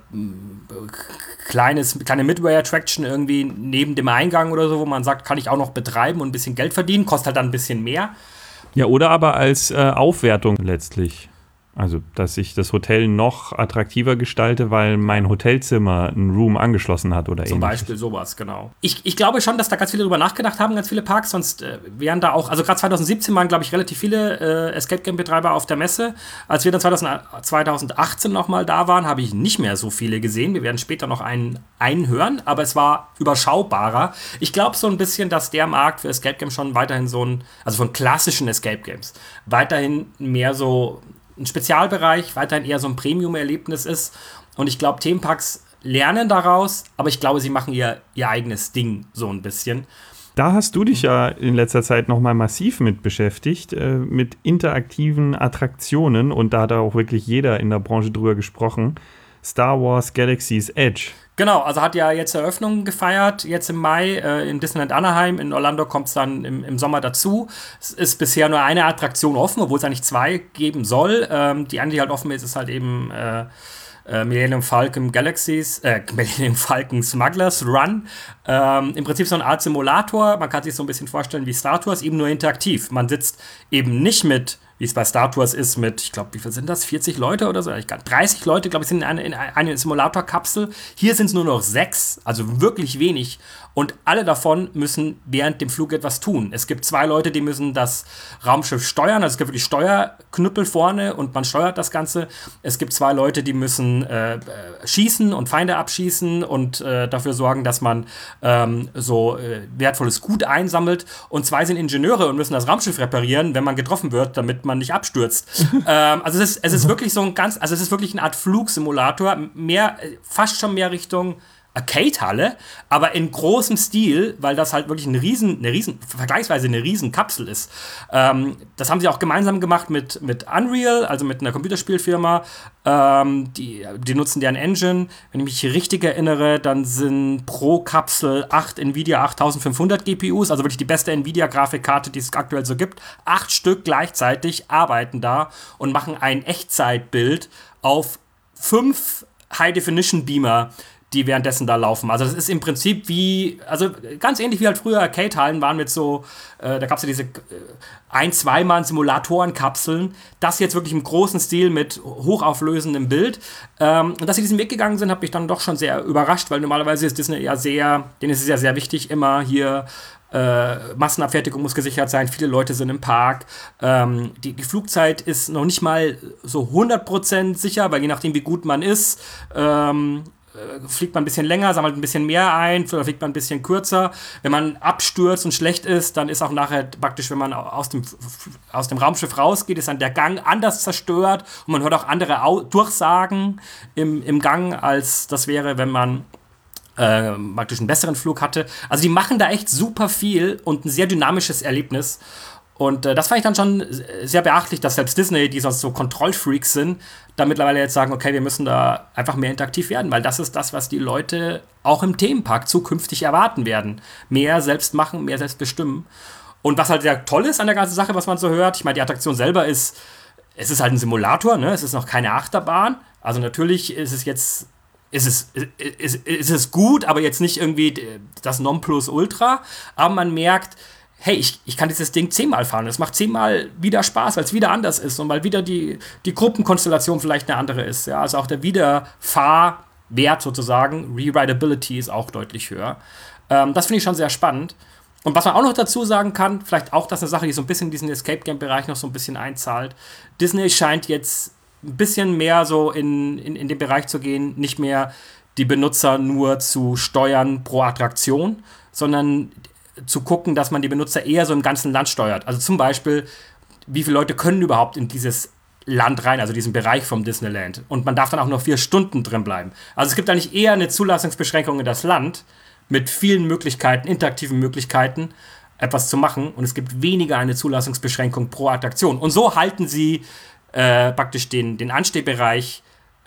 kleines, kleine Midway-Attraction irgendwie neben dem Eingang oder so, wo man sagt, kann ich auch noch betreiben und ein bisschen Geld verdienen, kostet halt dann ein bisschen mehr. Ja, oder aber als äh, Aufwertung letztlich. Also, dass ich das Hotel noch attraktiver gestalte, weil mein Hotelzimmer ein Room angeschlossen hat oder Zum ähnliches. Beispiel sowas, genau. Ich, ich glaube schon, dass da ganz viele drüber nachgedacht haben, ganz viele Parks, sonst äh, wären da auch, also gerade 2017 waren, glaube ich, relativ viele äh, Escape Game-Betreiber auf der Messe. Als wir dann 2000, 2018 nochmal da waren, habe ich nicht mehr so viele gesehen. Wir werden später noch einen einhören, aber es war überschaubarer. Ich glaube so ein bisschen, dass der Markt für Escape Games schon weiterhin so ein, also von klassischen Escape Games, weiterhin mehr so ein Spezialbereich, weiterhin eher so ein Premium-Erlebnis ist. Und ich glaube, Themenparks lernen daraus, aber ich glaube, sie machen ihr, ihr eigenes Ding so ein bisschen. Da hast du dich ja in letzter Zeit nochmal massiv mit beschäftigt, äh, mit interaktiven Attraktionen und da hat auch wirklich jeder in der Branche drüber gesprochen. Star Wars Galaxy's Edge. Genau, also hat ja jetzt Eröffnung gefeiert, jetzt im Mai äh, in Disneyland Anaheim. In Orlando kommt es dann im, im, Sommer dazu. Es ist bisher nur eine Attraktion offen, obwohl es eigentlich zwei geben soll. Ähm, die eine, die halt offen ist, ist halt eben äh, äh, Millennium Falcon Galaxies, äh, Millennium Falcon Smugglers Run. Ähm, Im Prinzip so eine Art Simulator. Man kann sich so ein bisschen vorstellen wie Star Tours, eben nur interaktiv. Man sitzt eben nicht mit wie es bei Star Tours ist, mit, ich glaube, wie viel sind das? 40 Leute oder so? Ich glaub, 30 Leute, glaube ich, sind in einer eine, eine Simulatorkapsel. Hier sind es nur noch sechs, also wirklich wenig. Und alle davon müssen während dem Flug etwas tun. Es gibt zwei Leute, die müssen das Raumschiff steuern. Also es gibt wirklich Steuerknüppel vorne und man steuert das Ganze. Es gibt zwei Leute, die müssen äh, äh, schießen und Feinde abschießen und äh, dafür sorgen, dass man ähm, so äh, wertvolles Gut einsammelt. Und zwei sind Ingenieure und müssen das Raumschiff reparieren, wenn man getroffen wird, damit man nicht abstürzt. ähm, also es ist, es ist wirklich so ein ganz, also es ist wirklich eine Art Flugsimulator, mehr, fast schon mehr Richtung Arcade-Halle, aber in großem Stil, weil das halt wirklich eine riesen, eine riesen, vergleichsweise eine riesen Kapsel ist. Ähm, das haben sie auch gemeinsam gemacht mit, mit Unreal, also mit einer Computerspielfirma. Ähm, die, die nutzen deren Engine. Wenn ich mich richtig erinnere, dann sind pro Kapsel 8 Nvidia 8500 GPUs, also wirklich die beste Nvidia-Grafikkarte, die es aktuell so gibt. Acht Stück gleichzeitig arbeiten da und machen ein Echtzeitbild auf fünf High-Definition-Beamer die währenddessen da laufen. Also das ist im Prinzip wie, also ganz ähnlich wie halt früher Arcade-Hallen waren mit so, äh, da gab es ja diese äh, ein-, zweimal Simulatoren-Kapseln. Das jetzt wirklich im großen Stil mit hochauflösendem Bild. Ähm, und dass sie diesen Weg gegangen sind, hat mich dann doch schon sehr überrascht, weil normalerweise ist Disney ja sehr, denen ist es ja sehr wichtig, immer hier äh, Massenabfertigung muss gesichert sein, viele Leute sind im Park. Ähm, die, die, Flugzeit ist noch nicht mal so 100% sicher, weil je nachdem, wie gut man ist, ähm, äh, fliegt man ein bisschen länger, sammelt ein bisschen mehr ein, fliegt man ein bisschen kürzer. Wenn man abstürzt und schlecht ist, dann ist auch nachher praktisch, wenn man aus dem, aus dem Raumschiff rausgeht, ist dann der Gang anders zerstört und man hört auch andere Au Durchsagen im, im Gang, als das wäre, wenn man äh, praktisch einen besseren Flug hatte. Also die machen da echt super viel und ein sehr dynamisches Erlebnis. Und äh, das fand ich dann schon sehr beachtlich, dass selbst Disney, die sonst so Kontrollfreaks sind, da mittlerweile jetzt sagen, okay, wir müssen da einfach mehr interaktiv werden, weil das ist das, was die Leute auch im Themenpark zukünftig erwarten werden. Mehr selbst machen, mehr selbst bestimmen. Und was halt sehr toll ist an der ganzen Sache, was man so hört, ich meine, die Attraktion selber ist, es ist halt ein Simulator, ne? es ist noch keine Achterbahn. Also natürlich ist es jetzt ist es, ist, ist es gut, aber jetzt nicht irgendwie das Nonplusultra. Aber man merkt, hey, ich, ich kann dieses Ding zehnmal fahren. Es macht zehnmal wieder Spaß, weil es wieder anders ist und weil wieder die, die Gruppenkonstellation vielleicht eine andere ist. Ja, also auch der Wiederfahrwert sozusagen, Rewritability ist auch deutlich höher. Ähm, das finde ich schon sehr spannend. Und was man auch noch dazu sagen kann, vielleicht auch das eine Sache, die so ein bisschen in diesen Escape Game Bereich noch so ein bisschen einzahlt. Disney scheint jetzt ein bisschen mehr so in, in, in den Bereich zu gehen, nicht mehr die Benutzer nur zu steuern pro Attraktion, sondern zu gucken, dass man die Benutzer eher so im ganzen Land steuert. Also zum Beispiel, wie viele Leute können überhaupt in dieses Land rein, also diesen Bereich vom Disneyland. Und man darf dann auch nur vier Stunden drin bleiben. Also es gibt eigentlich eher eine Zulassungsbeschränkung in das Land mit vielen Möglichkeiten, interaktiven Möglichkeiten, etwas zu machen. Und es gibt weniger eine Zulassungsbeschränkung pro Attraktion. Und so halten sie äh, praktisch den, den Anstehbereich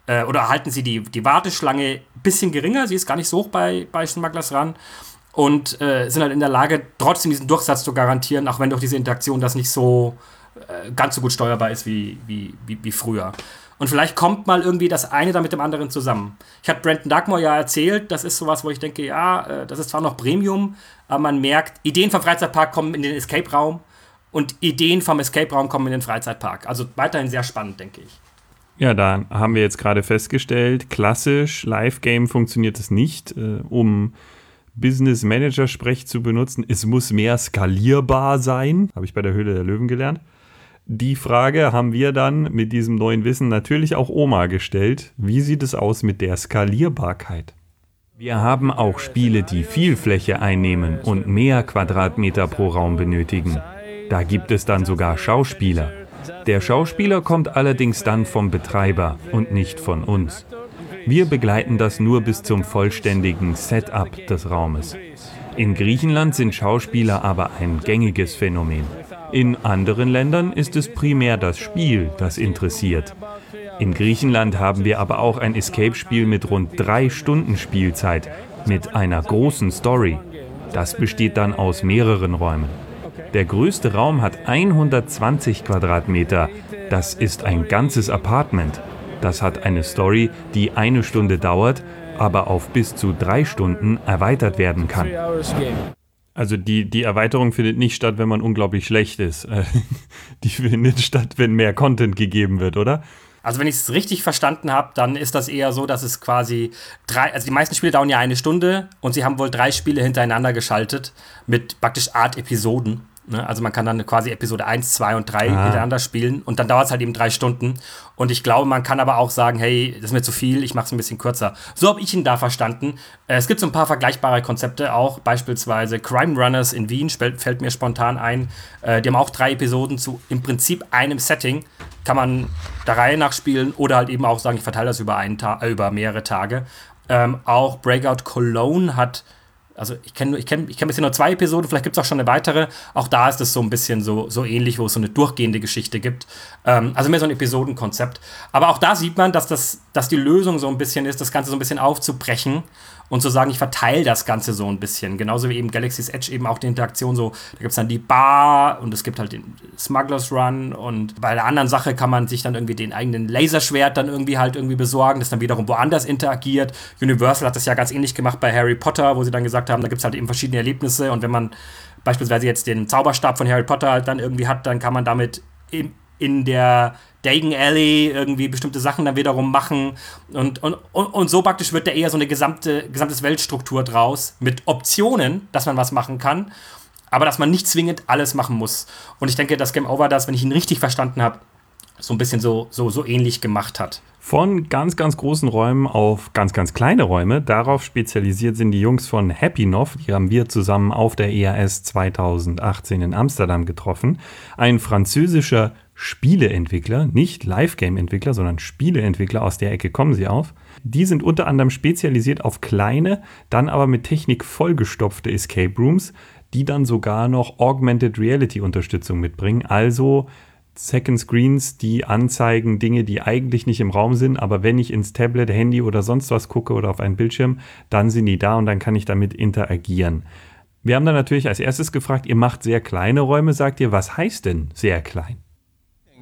äh, oder halten sie die, die Warteschlange ein bisschen geringer. Sie ist gar nicht so hoch bei, bei Smugglers ran und äh, sind halt in der Lage, trotzdem diesen Durchsatz zu garantieren, auch wenn durch diese Interaktion das nicht so äh, ganz so gut steuerbar ist wie, wie, wie, wie, früher. Und vielleicht kommt mal irgendwie das eine da mit dem anderen zusammen. Ich habe Brandon Dugmore ja erzählt, das ist sowas, wo ich denke, ja, äh, das ist zwar noch Premium, aber man merkt, Ideen vom Freizeitpark kommen in den Escape-Raum und Ideen vom Escape-Raum kommen in den Freizeitpark. Also weiterhin sehr spannend, denke ich. Ja, da haben wir jetzt gerade festgestellt, klassisch Live-Game funktioniert es nicht, äh, um Business Manager Sprech zu benutzen. Es muss mehr skalierbar sein, habe ich bei der Höhle der Löwen gelernt. Die Frage haben wir dann mit diesem neuen Wissen natürlich auch Oma gestellt. Wie sieht es aus mit der Skalierbarkeit? Wir haben auch Spiele, die viel Fläche einnehmen und mehr Quadratmeter pro Raum benötigen. Da gibt es dann sogar Schauspieler. Der Schauspieler kommt allerdings dann vom Betreiber und nicht von uns. Wir begleiten das nur bis zum vollständigen Setup des Raumes. In Griechenland sind Schauspieler aber ein gängiges Phänomen. In anderen Ländern ist es primär das Spiel, das interessiert. In Griechenland haben wir aber auch ein Escape-Spiel mit rund drei Stunden Spielzeit, mit einer großen Story. Das besteht dann aus mehreren Räumen. Der größte Raum hat 120 Quadratmeter. Das ist ein ganzes Apartment. Das hat eine Story, die eine Stunde dauert, aber auf bis zu drei Stunden erweitert werden kann. Also die, die Erweiterung findet nicht statt, wenn man unglaublich schlecht ist. Die findet statt, wenn mehr Content gegeben wird, oder? Also wenn ich es richtig verstanden habe, dann ist das eher so, dass es quasi drei, also die meisten Spiele dauern ja eine Stunde und sie haben wohl drei Spiele hintereinander geschaltet mit praktisch Art Episoden. Ne? Also man kann dann quasi Episode 1, 2 und 3 ah. hintereinander spielen und dann dauert es halt eben drei Stunden. Und ich glaube, man kann aber auch sagen, hey, das ist mir zu viel, ich mache es ein bisschen kürzer. So habe ich ihn da verstanden. Äh, es gibt so ein paar vergleichbare Konzepte auch, beispielsweise Crime Runners in Wien, fällt mir spontan ein. Äh, die haben auch drei Episoden zu im Prinzip einem Setting. Kann man der Reihe nach spielen oder halt eben auch sagen, ich verteile das über, einen Ta äh, über mehrere Tage. Ähm, auch Breakout Cologne hat also ich kenne ich kenn, ich kenn bisher nur zwei Episoden, vielleicht gibt es auch schon eine weitere. Auch da ist es so ein bisschen so, so ähnlich, wo es so eine durchgehende Geschichte gibt. Ähm, also mehr so ein Episodenkonzept. Aber auch da sieht man, dass, das, dass die Lösung so ein bisschen ist, das Ganze so ein bisschen aufzubrechen und zu sagen, ich verteile das Ganze so ein bisschen. Genauso wie eben Galaxy's Edge eben auch die Interaktion so, da gibt es dann die Bar und es gibt halt den Smugglers Run und bei der anderen Sache kann man sich dann irgendwie den eigenen Laserschwert dann irgendwie halt irgendwie besorgen, das dann wiederum woanders interagiert. Universal hat das ja ganz ähnlich gemacht bei Harry Potter, wo sie dann gesagt haben, da gibt es halt eben verschiedene Erlebnisse und wenn man beispielsweise jetzt den Zauberstab von Harry Potter halt dann irgendwie hat, dann kann man damit in, in der Dagon Alley irgendwie bestimmte Sachen dann wiederum machen. Und, und, und, so praktisch wird da eher so eine gesamte gesamtes Weltstruktur draus mit Optionen, dass man was machen kann, aber dass man nicht zwingend alles machen muss. Und ich denke, dass Game Over das, wenn ich ihn richtig verstanden habe, so ein bisschen so, so, so ähnlich gemacht hat. Von ganz, ganz großen Räumen auf ganz, ganz kleine Räume. Darauf spezialisiert sind die Jungs von Happy Nov. Die haben wir zusammen auf der EAS 2018 in Amsterdam getroffen. Ein französischer Spieleentwickler, nicht Live-Game-Entwickler, sondern Spieleentwickler, aus der Ecke kommen sie auf. Die sind unter anderem spezialisiert auf kleine, dann aber mit Technik vollgestopfte Escape Rooms, die dann sogar noch Augmented Reality Unterstützung mitbringen, also Second Screens, die anzeigen Dinge, die eigentlich nicht im Raum sind, aber wenn ich ins Tablet, Handy oder sonst was gucke oder auf einen Bildschirm, dann sind die da und dann kann ich damit interagieren. Wir haben dann natürlich als erstes gefragt, ihr macht sehr kleine Räume, sagt ihr, was heißt denn sehr klein?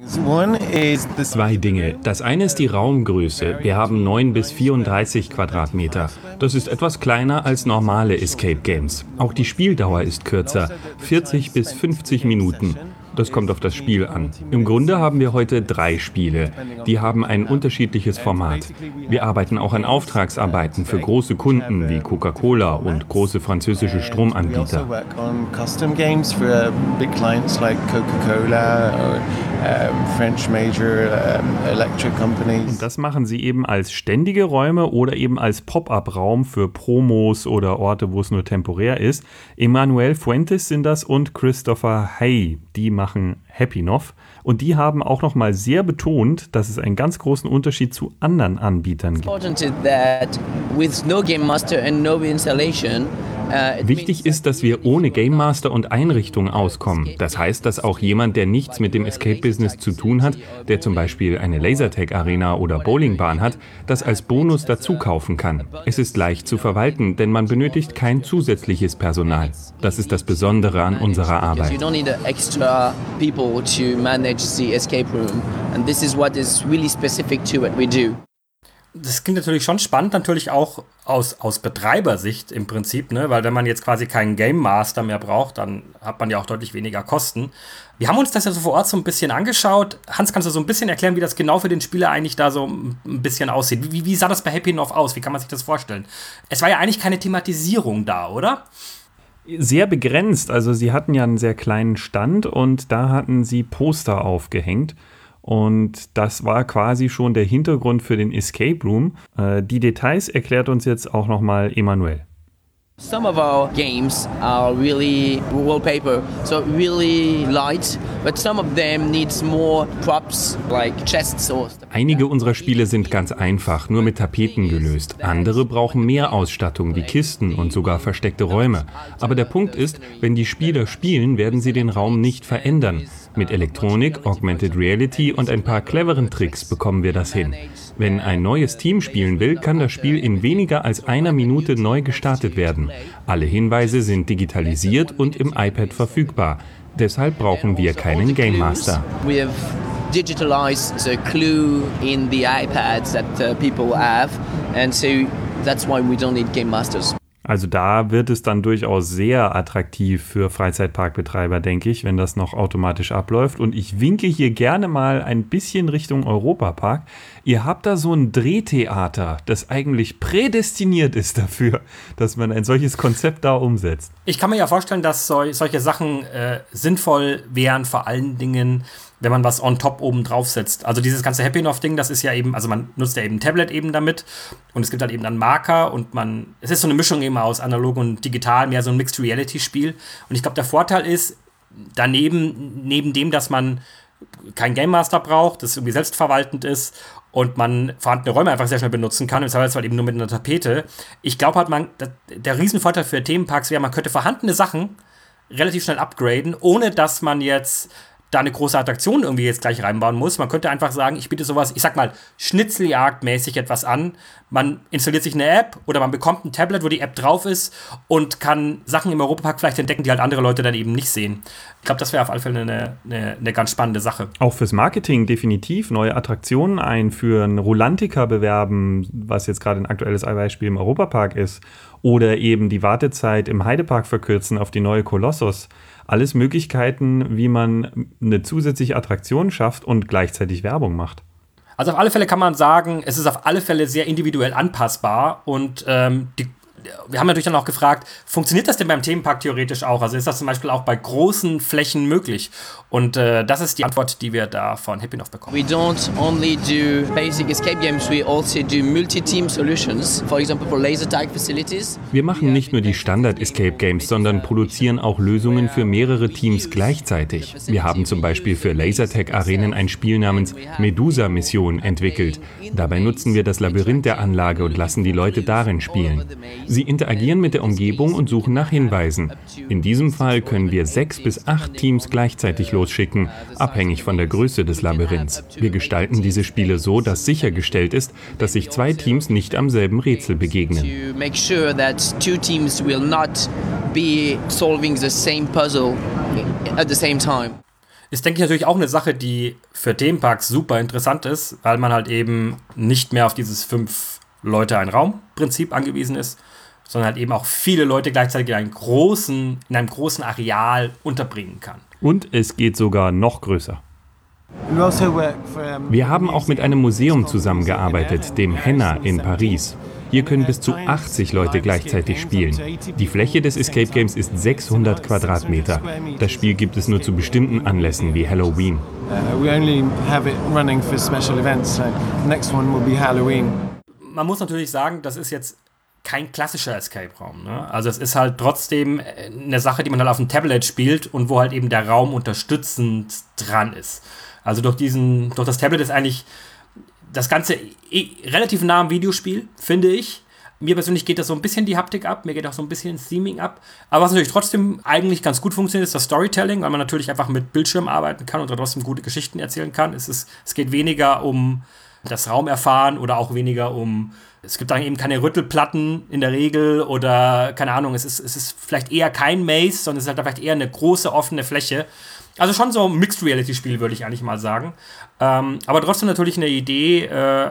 Zwei Dinge. Das eine ist die Raumgröße. Wir haben 9 bis 34 Quadratmeter. Das ist etwas kleiner als normale Escape Games. Auch die Spieldauer ist kürzer, 40 bis 50 Minuten. Das kommt auf das Spiel an. Im Grunde haben wir heute drei Spiele. Die haben ein unterschiedliches Format. Wir arbeiten auch an Auftragsarbeiten für große Kunden wie Coca-Cola und große französische Stromanbieter. Und das machen sie eben als ständige Räume oder eben als Pop-up-Raum für Promos oder Orte, wo es nur temporär ist. Emmanuel Fuentes sind das und Christopher Hay. Die machen Happy Nov. Und die haben auch noch mal sehr betont, dass es einen ganz großen Unterschied zu anderen Anbietern gibt. Äh, Wichtig ist, dass wir ohne Game Master und Einrichtung auskommen. Das heißt, dass auch jemand, der nichts mit dem Escape-Business zu tun hat, der zum Beispiel eine Lasertag-Arena oder Bowlingbahn hat, das als Bonus dazu kaufen kann. Es ist leicht zu verwalten, denn man benötigt kein zusätzliches Personal. Das ist das Besondere an unserer Arbeit. Das klingt natürlich schon spannend, natürlich auch aus, aus Betreibersicht im Prinzip, ne? weil wenn man jetzt quasi keinen Game Master mehr braucht, dann hat man ja auch deutlich weniger Kosten. Wir haben uns das ja so vor Ort so ein bisschen angeschaut. Hans, kannst du so ein bisschen erklären, wie das genau für den Spieler eigentlich da so ein bisschen aussieht? Wie, wie sah das bei Happy Enough aus? Wie kann man sich das vorstellen? Es war ja eigentlich keine Thematisierung da, oder? Sehr begrenzt. Also sie hatten ja einen sehr kleinen Stand und da hatten sie Poster aufgehängt. Und das war quasi schon der Hintergrund für den Escape Room. Äh, die Details erklärt uns jetzt auch nochmal Emanuel. Some of our games are really wallpaper, so really light, but some of them needs more props like chests or stuff. Einige unserer Spiele sind ganz einfach, nur mit Tapeten gelöst. Andere brauchen mehr Ausstattung wie Kisten und sogar versteckte Räume. Aber der Punkt ist, wenn die Spieler spielen, werden sie den Raum nicht verändern. Mit Elektronik, Augmented Reality und ein paar cleveren Tricks bekommen wir das hin. Wenn ein neues Team spielen will, kann das Spiel in weniger als einer Minute neu gestartet werden. Alle Hinweise sind digitalisiert und im iPad verfügbar. Deshalb brauchen wir keinen Game Master. digitalized the clue in the iPads that uh, people have, and so that's why we don't need game masters. Also da wird es dann durchaus sehr attraktiv für Freizeitparkbetreiber, denke ich, wenn das noch automatisch abläuft. Und ich winke hier gerne mal ein bisschen Richtung Europapark. Ihr habt da so ein Drehtheater, das eigentlich prädestiniert ist dafür, dass man ein solches Konzept da umsetzt. Ich kann mir ja vorstellen, dass solche Sachen äh, sinnvoll wären, vor allen Dingen wenn man was on top oben draufsetzt. Also dieses ganze Happy Enough-Ding, das ist ja eben, also man nutzt ja eben Tablet eben damit und es gibt halt eben dann Marker und man, es ist so eine Mischung eben aus analog und digital, mehr so ein Mixed Reality-Spiel. Und ich glaube, der Vorteil ist, daneben, neben dem, dass man kein Game Master braucht, das irgendwie selbstverwaltend ist und man vorhandene Räume einfach sehr schnell benutzen kann, im Zweifelsfall eben nur mit einer Tapete. Ich glaube halt, man, der Riesenvorteil für Themenparks wäre, man könnte vorhandene Sachen relativ schnell upgraden, ohne dass man jetzt da eine große Attraktion irgendwie jetzt gleich reinbauen muss. Man könnte einfach sagen, ich biete sowas, ich sag mal, Schnitzeljagd-mäßig etwas an. Man installiert sich eine App oder man bekommt ein Tablet, wo die App drauf ist und kann Sachen im Europapark vielleicht entdecken, die halt andere Leute dann eben nicht sehen. Ich glaube, das wäre auf alle Fälle eine, eine, eine, ganz spannende Sache. Auch fürs Marketing definitiv neue Attraktionen einführen, Rolantica bewerben, was jetzt gerade ein aktuelles Beispiel im Europapark ist, oder eben die Wartezeit im Heidepark verkürzen auf die neue Kolossus alles Möglichkeiten, wie man eine zusätzliche Attraktion schafft und gleichzeitig Werbung macht. Also auf alle Fälle kann man sagen, es ist auf alle Fälle sehr individuell anpassbar und ähm, die wir haben natürlich dann auch gefragt, funktioniert das denn beim Themenpark theoretisch auch? Also ist das zum Beispiel auch bei großen Flächen möglich? Und äh, das ist die Antwort, die wir da von Happy Enough bekommen. We don't only do basic escape games, we also do multi-team solutions, for example for laser tag facilities. Wir machen nicht nur die Standard Escape Games, sondern produzieren auch Lösungen für mehrere Teams gleichzeitig. Wir haben zum Beispiel für Lasertag Arenen ein Spiel namens Medusa Mission entwickelt. Dabei nutzen wir das Labyrinth der Anlage und lassen die Leute darin spielen. Sie interagieren mit der Umgebung und suchen nach Hinweisen. In diesem Fall können wir sechs bis acht Teams gleichzeitig losschicken, abhängig von der Größe des Labyrinths. Wir gestalten diese Spiele so, dass sichergestellt ist, dass sich zwei Teams nicht am selben Rätsel begegnen. Ist, denke ich, natürlich auch eine Sache, die für Themenparks super interessant ist, weil man halt eben nicht mehr auf dieses fünf Leute ein Raum-Prinzip angewiesen ist, sondern halt eben auch viele Leute gleichzeitig in einem großen, in einem großen Areal unterbringen kann. Und es geht sogar noch größer. Also Wir haben auch mit einem Museum zusammengearbeitet, dem Henna in Paris. Hier können bis zu 80 Leute gleichzeitig spielen. Die Fläche des Escape Games ist 600 Quadratmeter. Das Spiel gibt es nur zu bestimmten Anlässen wie Halloween. Uh, Man muss natürlich sagen, das ist jetzt kein klassischer Escape-Raum. Ne? Also es ist halt trotzdem äh, eine Sache, die man halt auf dem Tablet spielt und wo halt eben der Raum unterstützend dran ist. Also durch diesen, durch das Tablet ist eigentlich das Ganze relativ nah am Videospiel, finde ich. Mir persönlich geht das so ein bisschen die Haptik ab, mir geht auch so ein bisschen Theming ab. Aber was natürlich trotzdem eigentlich ganz gut funktioniert, ist das Storytelling, weil man natürlich einfach mit Bildschirm arbeiten kann und trotzdem gute Geschichten erzählen kann. Es, ist, es geht weniger um das Raumerfahren oder auch weniger um es gibt dann eben keine Rüttelplatten in der Regel oder keine Ahnung, es ist, es ist vielleicht eher kein Maze, sondern es ist halt vielleicht eher eine große offene Fläche. Also schon so ein Mixed Reality Spiel, würde ich eigentlich mal sagen. Ähm, aber trotzdem natürlich eine Idee, äh,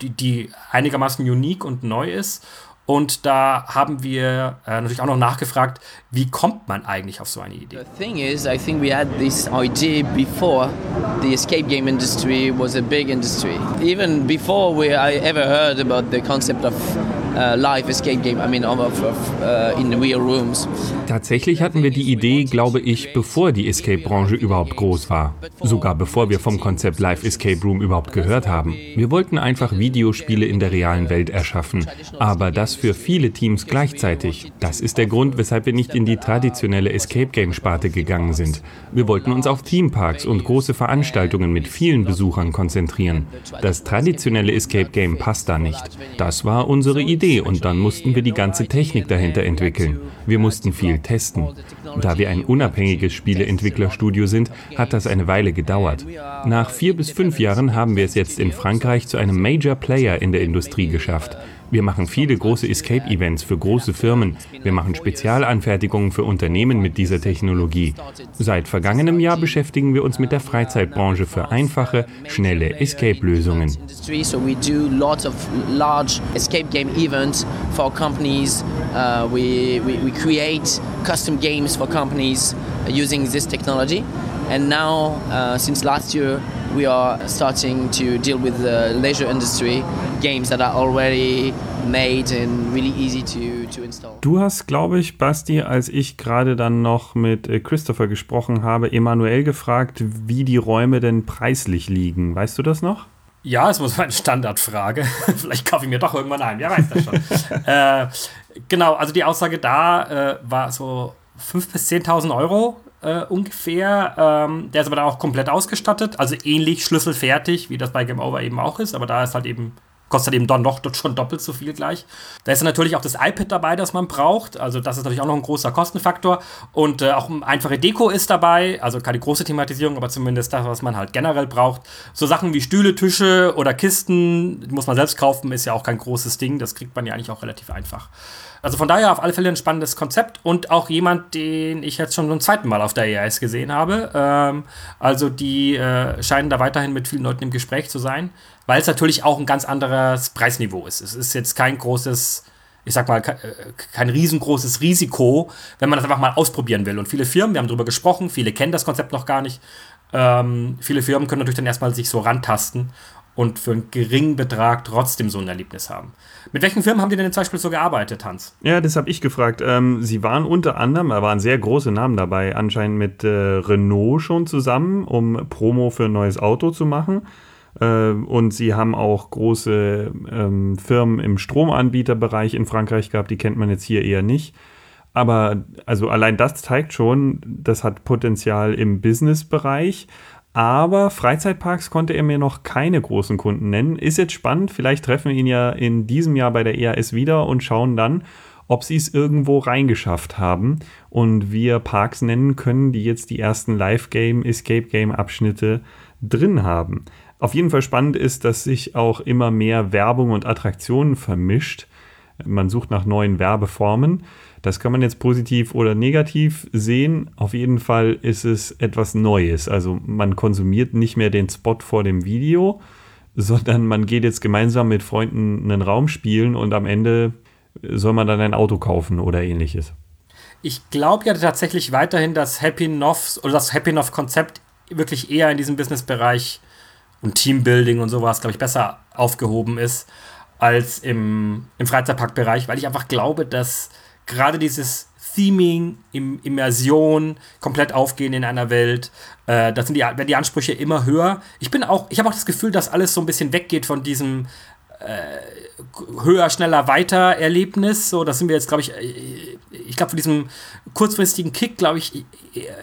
die, die einigermaßen unique und neu ist und da haben wir äh, natürlich auch noch nachgefragt, wie kommt man eigentlich auf so eine Idee? The thing is, I think we had this idea before the escape game industry was a big industry. Even before we I ever heard about the concept of live escape game, I mean uh, in real rooms. Tatsächlich hatten wir die Idee, glaube ich, bevor die Escape-Branche überhaupt groß war. Sogar bevor wir vom Konzept Live Escape Room überhaupt gehört haben. Wir wollten einfach Videospiele in der realen Welt erschaffen, aber das für viele Teams gleichzeitig. Das ist der Grund, weshalb wir nicht in die traditionelle Escape Game Sparte gegangen sind. Wir wollten uns auf Themeparks und große Veranstaltungen mit vielen Besuchern konzentrieren. Das traditionelle Escape Game passt da nicht. Das war unsere Idee und dann mussten wir die ganze Technik dahinter entwickeln. Wir mussten viel testen. Da wir ein unabhängiges Spieleentwicklerstudio sind, hat das eine Weile gedauert. Nach vier bis fünf Jahren haben wir es jetzt in Frankreich zu einem Major Player in der Industrie geschafft. Wir machen viele große Escape-Events für große Firmen. Wir machen Spezialanfertigungen für Unternehmen mit dieser Technologie. Seit vergangenem Jahr beschäftigen wir uns mit der Freizeitbranche für einfache, schnelle Escape-Lösungen. Uh, custom games for companies using this technology. And now, uh, since last year, we are starting to deal with the leisure industry, games that are already made and really easy to, to install. Du hast, glaube ich, Basti, als ich gerade dann noch mit äh, Christopher gesprochen habe, Emanuel gefragt, wie die Räume denn preislich liegen. Weißt du das noch? Ja, es muss eine Standardfrage. Vielleicht kaufe ich mir doch irgendwann ein. Wer weiß das schon. äh, genau, also die Aussage da äh, war so 5.000 bis 10.000 Euro äh, ungefähr. Ähm, der ist aber dann auch komplett ausgestattet, also ähnlich schlüsselfertig, wie das bei Game Over eben auch ist, aber da ist halt eben kostet eben dann doch schon doppelt so viel gleich. Da ist natürlich auch das iPad dabei, das man braucht. Also das ist natürlich auch noch ein großer Kostenfaktor. Und äh, auch einfache Deko ist dabei. Also keine große Thematisierung, aber zumindest das, was man halt generell braucht. So Sachen wie Stühle, Tische oder Kisten muss man selbst kaufen, ist ja auch kein großes Ding. Das kriegt man ja eigentlich auch relativ einfach. Also von daher auf alle Fälle ein spannendes Konzept und auch jemand, den ich jetzt schon zum zweiten Mal auf der EAS gesehen habe. Ähm, also die äh, scheinen da weiterhin mit vielen Leuten im Gespräch zu sein weil es natürlich auch ein ganz anderes Preisniveau ist. Es ist jetzt kein großes, ich sag mal, äh, kein riesengroßes Risiko, wenn man das einfach mal ausprobieren will. Und viele Firmen, wir haben darüber gesprochen, viele kennen das Konzept noch gar nicht. Ähm, viele Firmen können natürlich dann erstmal sich so rantasten und für einen geringen Betrag trotzdem so ein Erlebnis haben. Mit welchen Firmen haben die denn zum Beispiel so gearbeitet, Hans? Ja, das habe ich gefragt. Ähm, sie waren unter anderem, da waren sehr große Namen dabei, anscheinend mit äh, Renault schon zusammen, um Promo für ein neues Auto zu machen. Ähm, und sie haben auch große ähm, Firmen im Stromanbieterbereich in Frankreich gehabt, die kennt man jetzt hier eher nicht. Aber also allein das zeigt schon, das hat Potenzial im Businessbereich. Aber Freizeitparks konnte er mir noch keine großen Kunden nennen. Ist jetzt spannend, vielleicht treffen wir ihn ja in diesem Jahr bei der EAS wieder und schauen dann, ob sie es irgendwo reingeschafft haben und wir Parks nennen können, die jetzt die ersten Live-Game, Escape-Game-Abschnitte drin haben. Auf jeden Fall spannend ist, dass sich auch immer mehr Werbung und Attraktionen vermischt. Man sucht nach neuen Werbeformen. Das kann man jetzt positiv oder negativ sehen. Auf jeden Fall ist es etwas Neues. Also man konsumiert nicht mehr den Spot vor dem Video, sondern man geht jetzt gemeinsam mit Freunden einen Raum spielen und am Ende soll man dann ein Auto kaufen oder ähnliches. Ich glaube ja tatsächlich weiterhin, dass Happy Noff oder das Happy Noff Konzept wirklich eher in diesem Businessbereich und Teambuilding und sowas, glaube ich, besser aufgehoben ist als im, im Freizeitparkbereich, weil ich einfach glaube, dass gerade dieses Theming, im, Immersion, komplett aufgehen in einer Welt, äh, da sind die, werden die Ansprüche immer höher. Ich bin auch, ich habe auch das Gefühl, dass alles so ein bisschen weggeht von diesem äh, höher, schneller, weiter Erlebnis. So, das sind wir jetzt, glaube ich, äh, ich glaube, von diesem kurzfristigen Kick, glaube ich,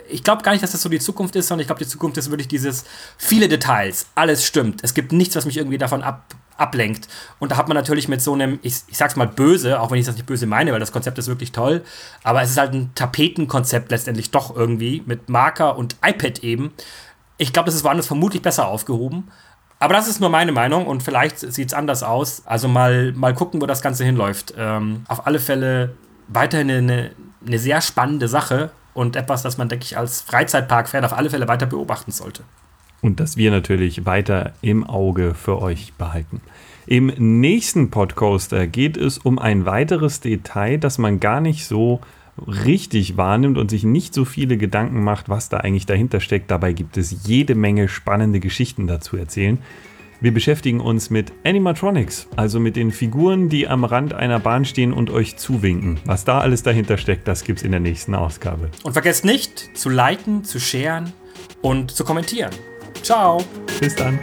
ich glaube gar nicht, dass das so die Zukunft ist, sondern ich glaube, die Zukunft ist wirklich dieses viele Details, alles stimmt. Es gibt nichts, was mich irgendwie davon ab, ablenkt. Und da hat man natürlich mit so einem, ich, ich sag's mal böse, auch wenn ich das nicht böse meine, weil das Konzept ist wirklich toll, aber es ist halt ein Tapetenkonzept letztendlich doch irgendwie mit Marker und iPad eben. Ich glaube, das ist woanders vermutlich besser aufgehoben. Aber das ist nur meine Meinung und vielleicht sieht es anders aus. Also mal, mal gucken, wo das Ganze hinläuft. Ähm, auf alle Fälle weiterhin eine, eine sehr spannende Sache und etwas, das man, denke ich, als Freizeitpark-Fan auf alle Fälle weiter beobachten sollte. Und das wir natürlich weiter im Auge für euch behalten. Im nächsten Podcaster geht es um ein weiteres Detail, das man gar nicht so richtig wahrnimmt und sich nicht so viele Gedanken macht, was da eigentlich dahinter steckt. Dabei gibt es jede Menge spannende Geschichten dazu erzählen. Wir beschäftigen uns mit Animatronics, also mit den Figuren, die am Rand einer Bahn stehen und euch zuwinken. Was da alles dahinter steckt, das gibt es in der nächsten Ausgabe. Und vergesst nicht zu liken, zu sharen und zu kommentieren. Ciao. Bis dann.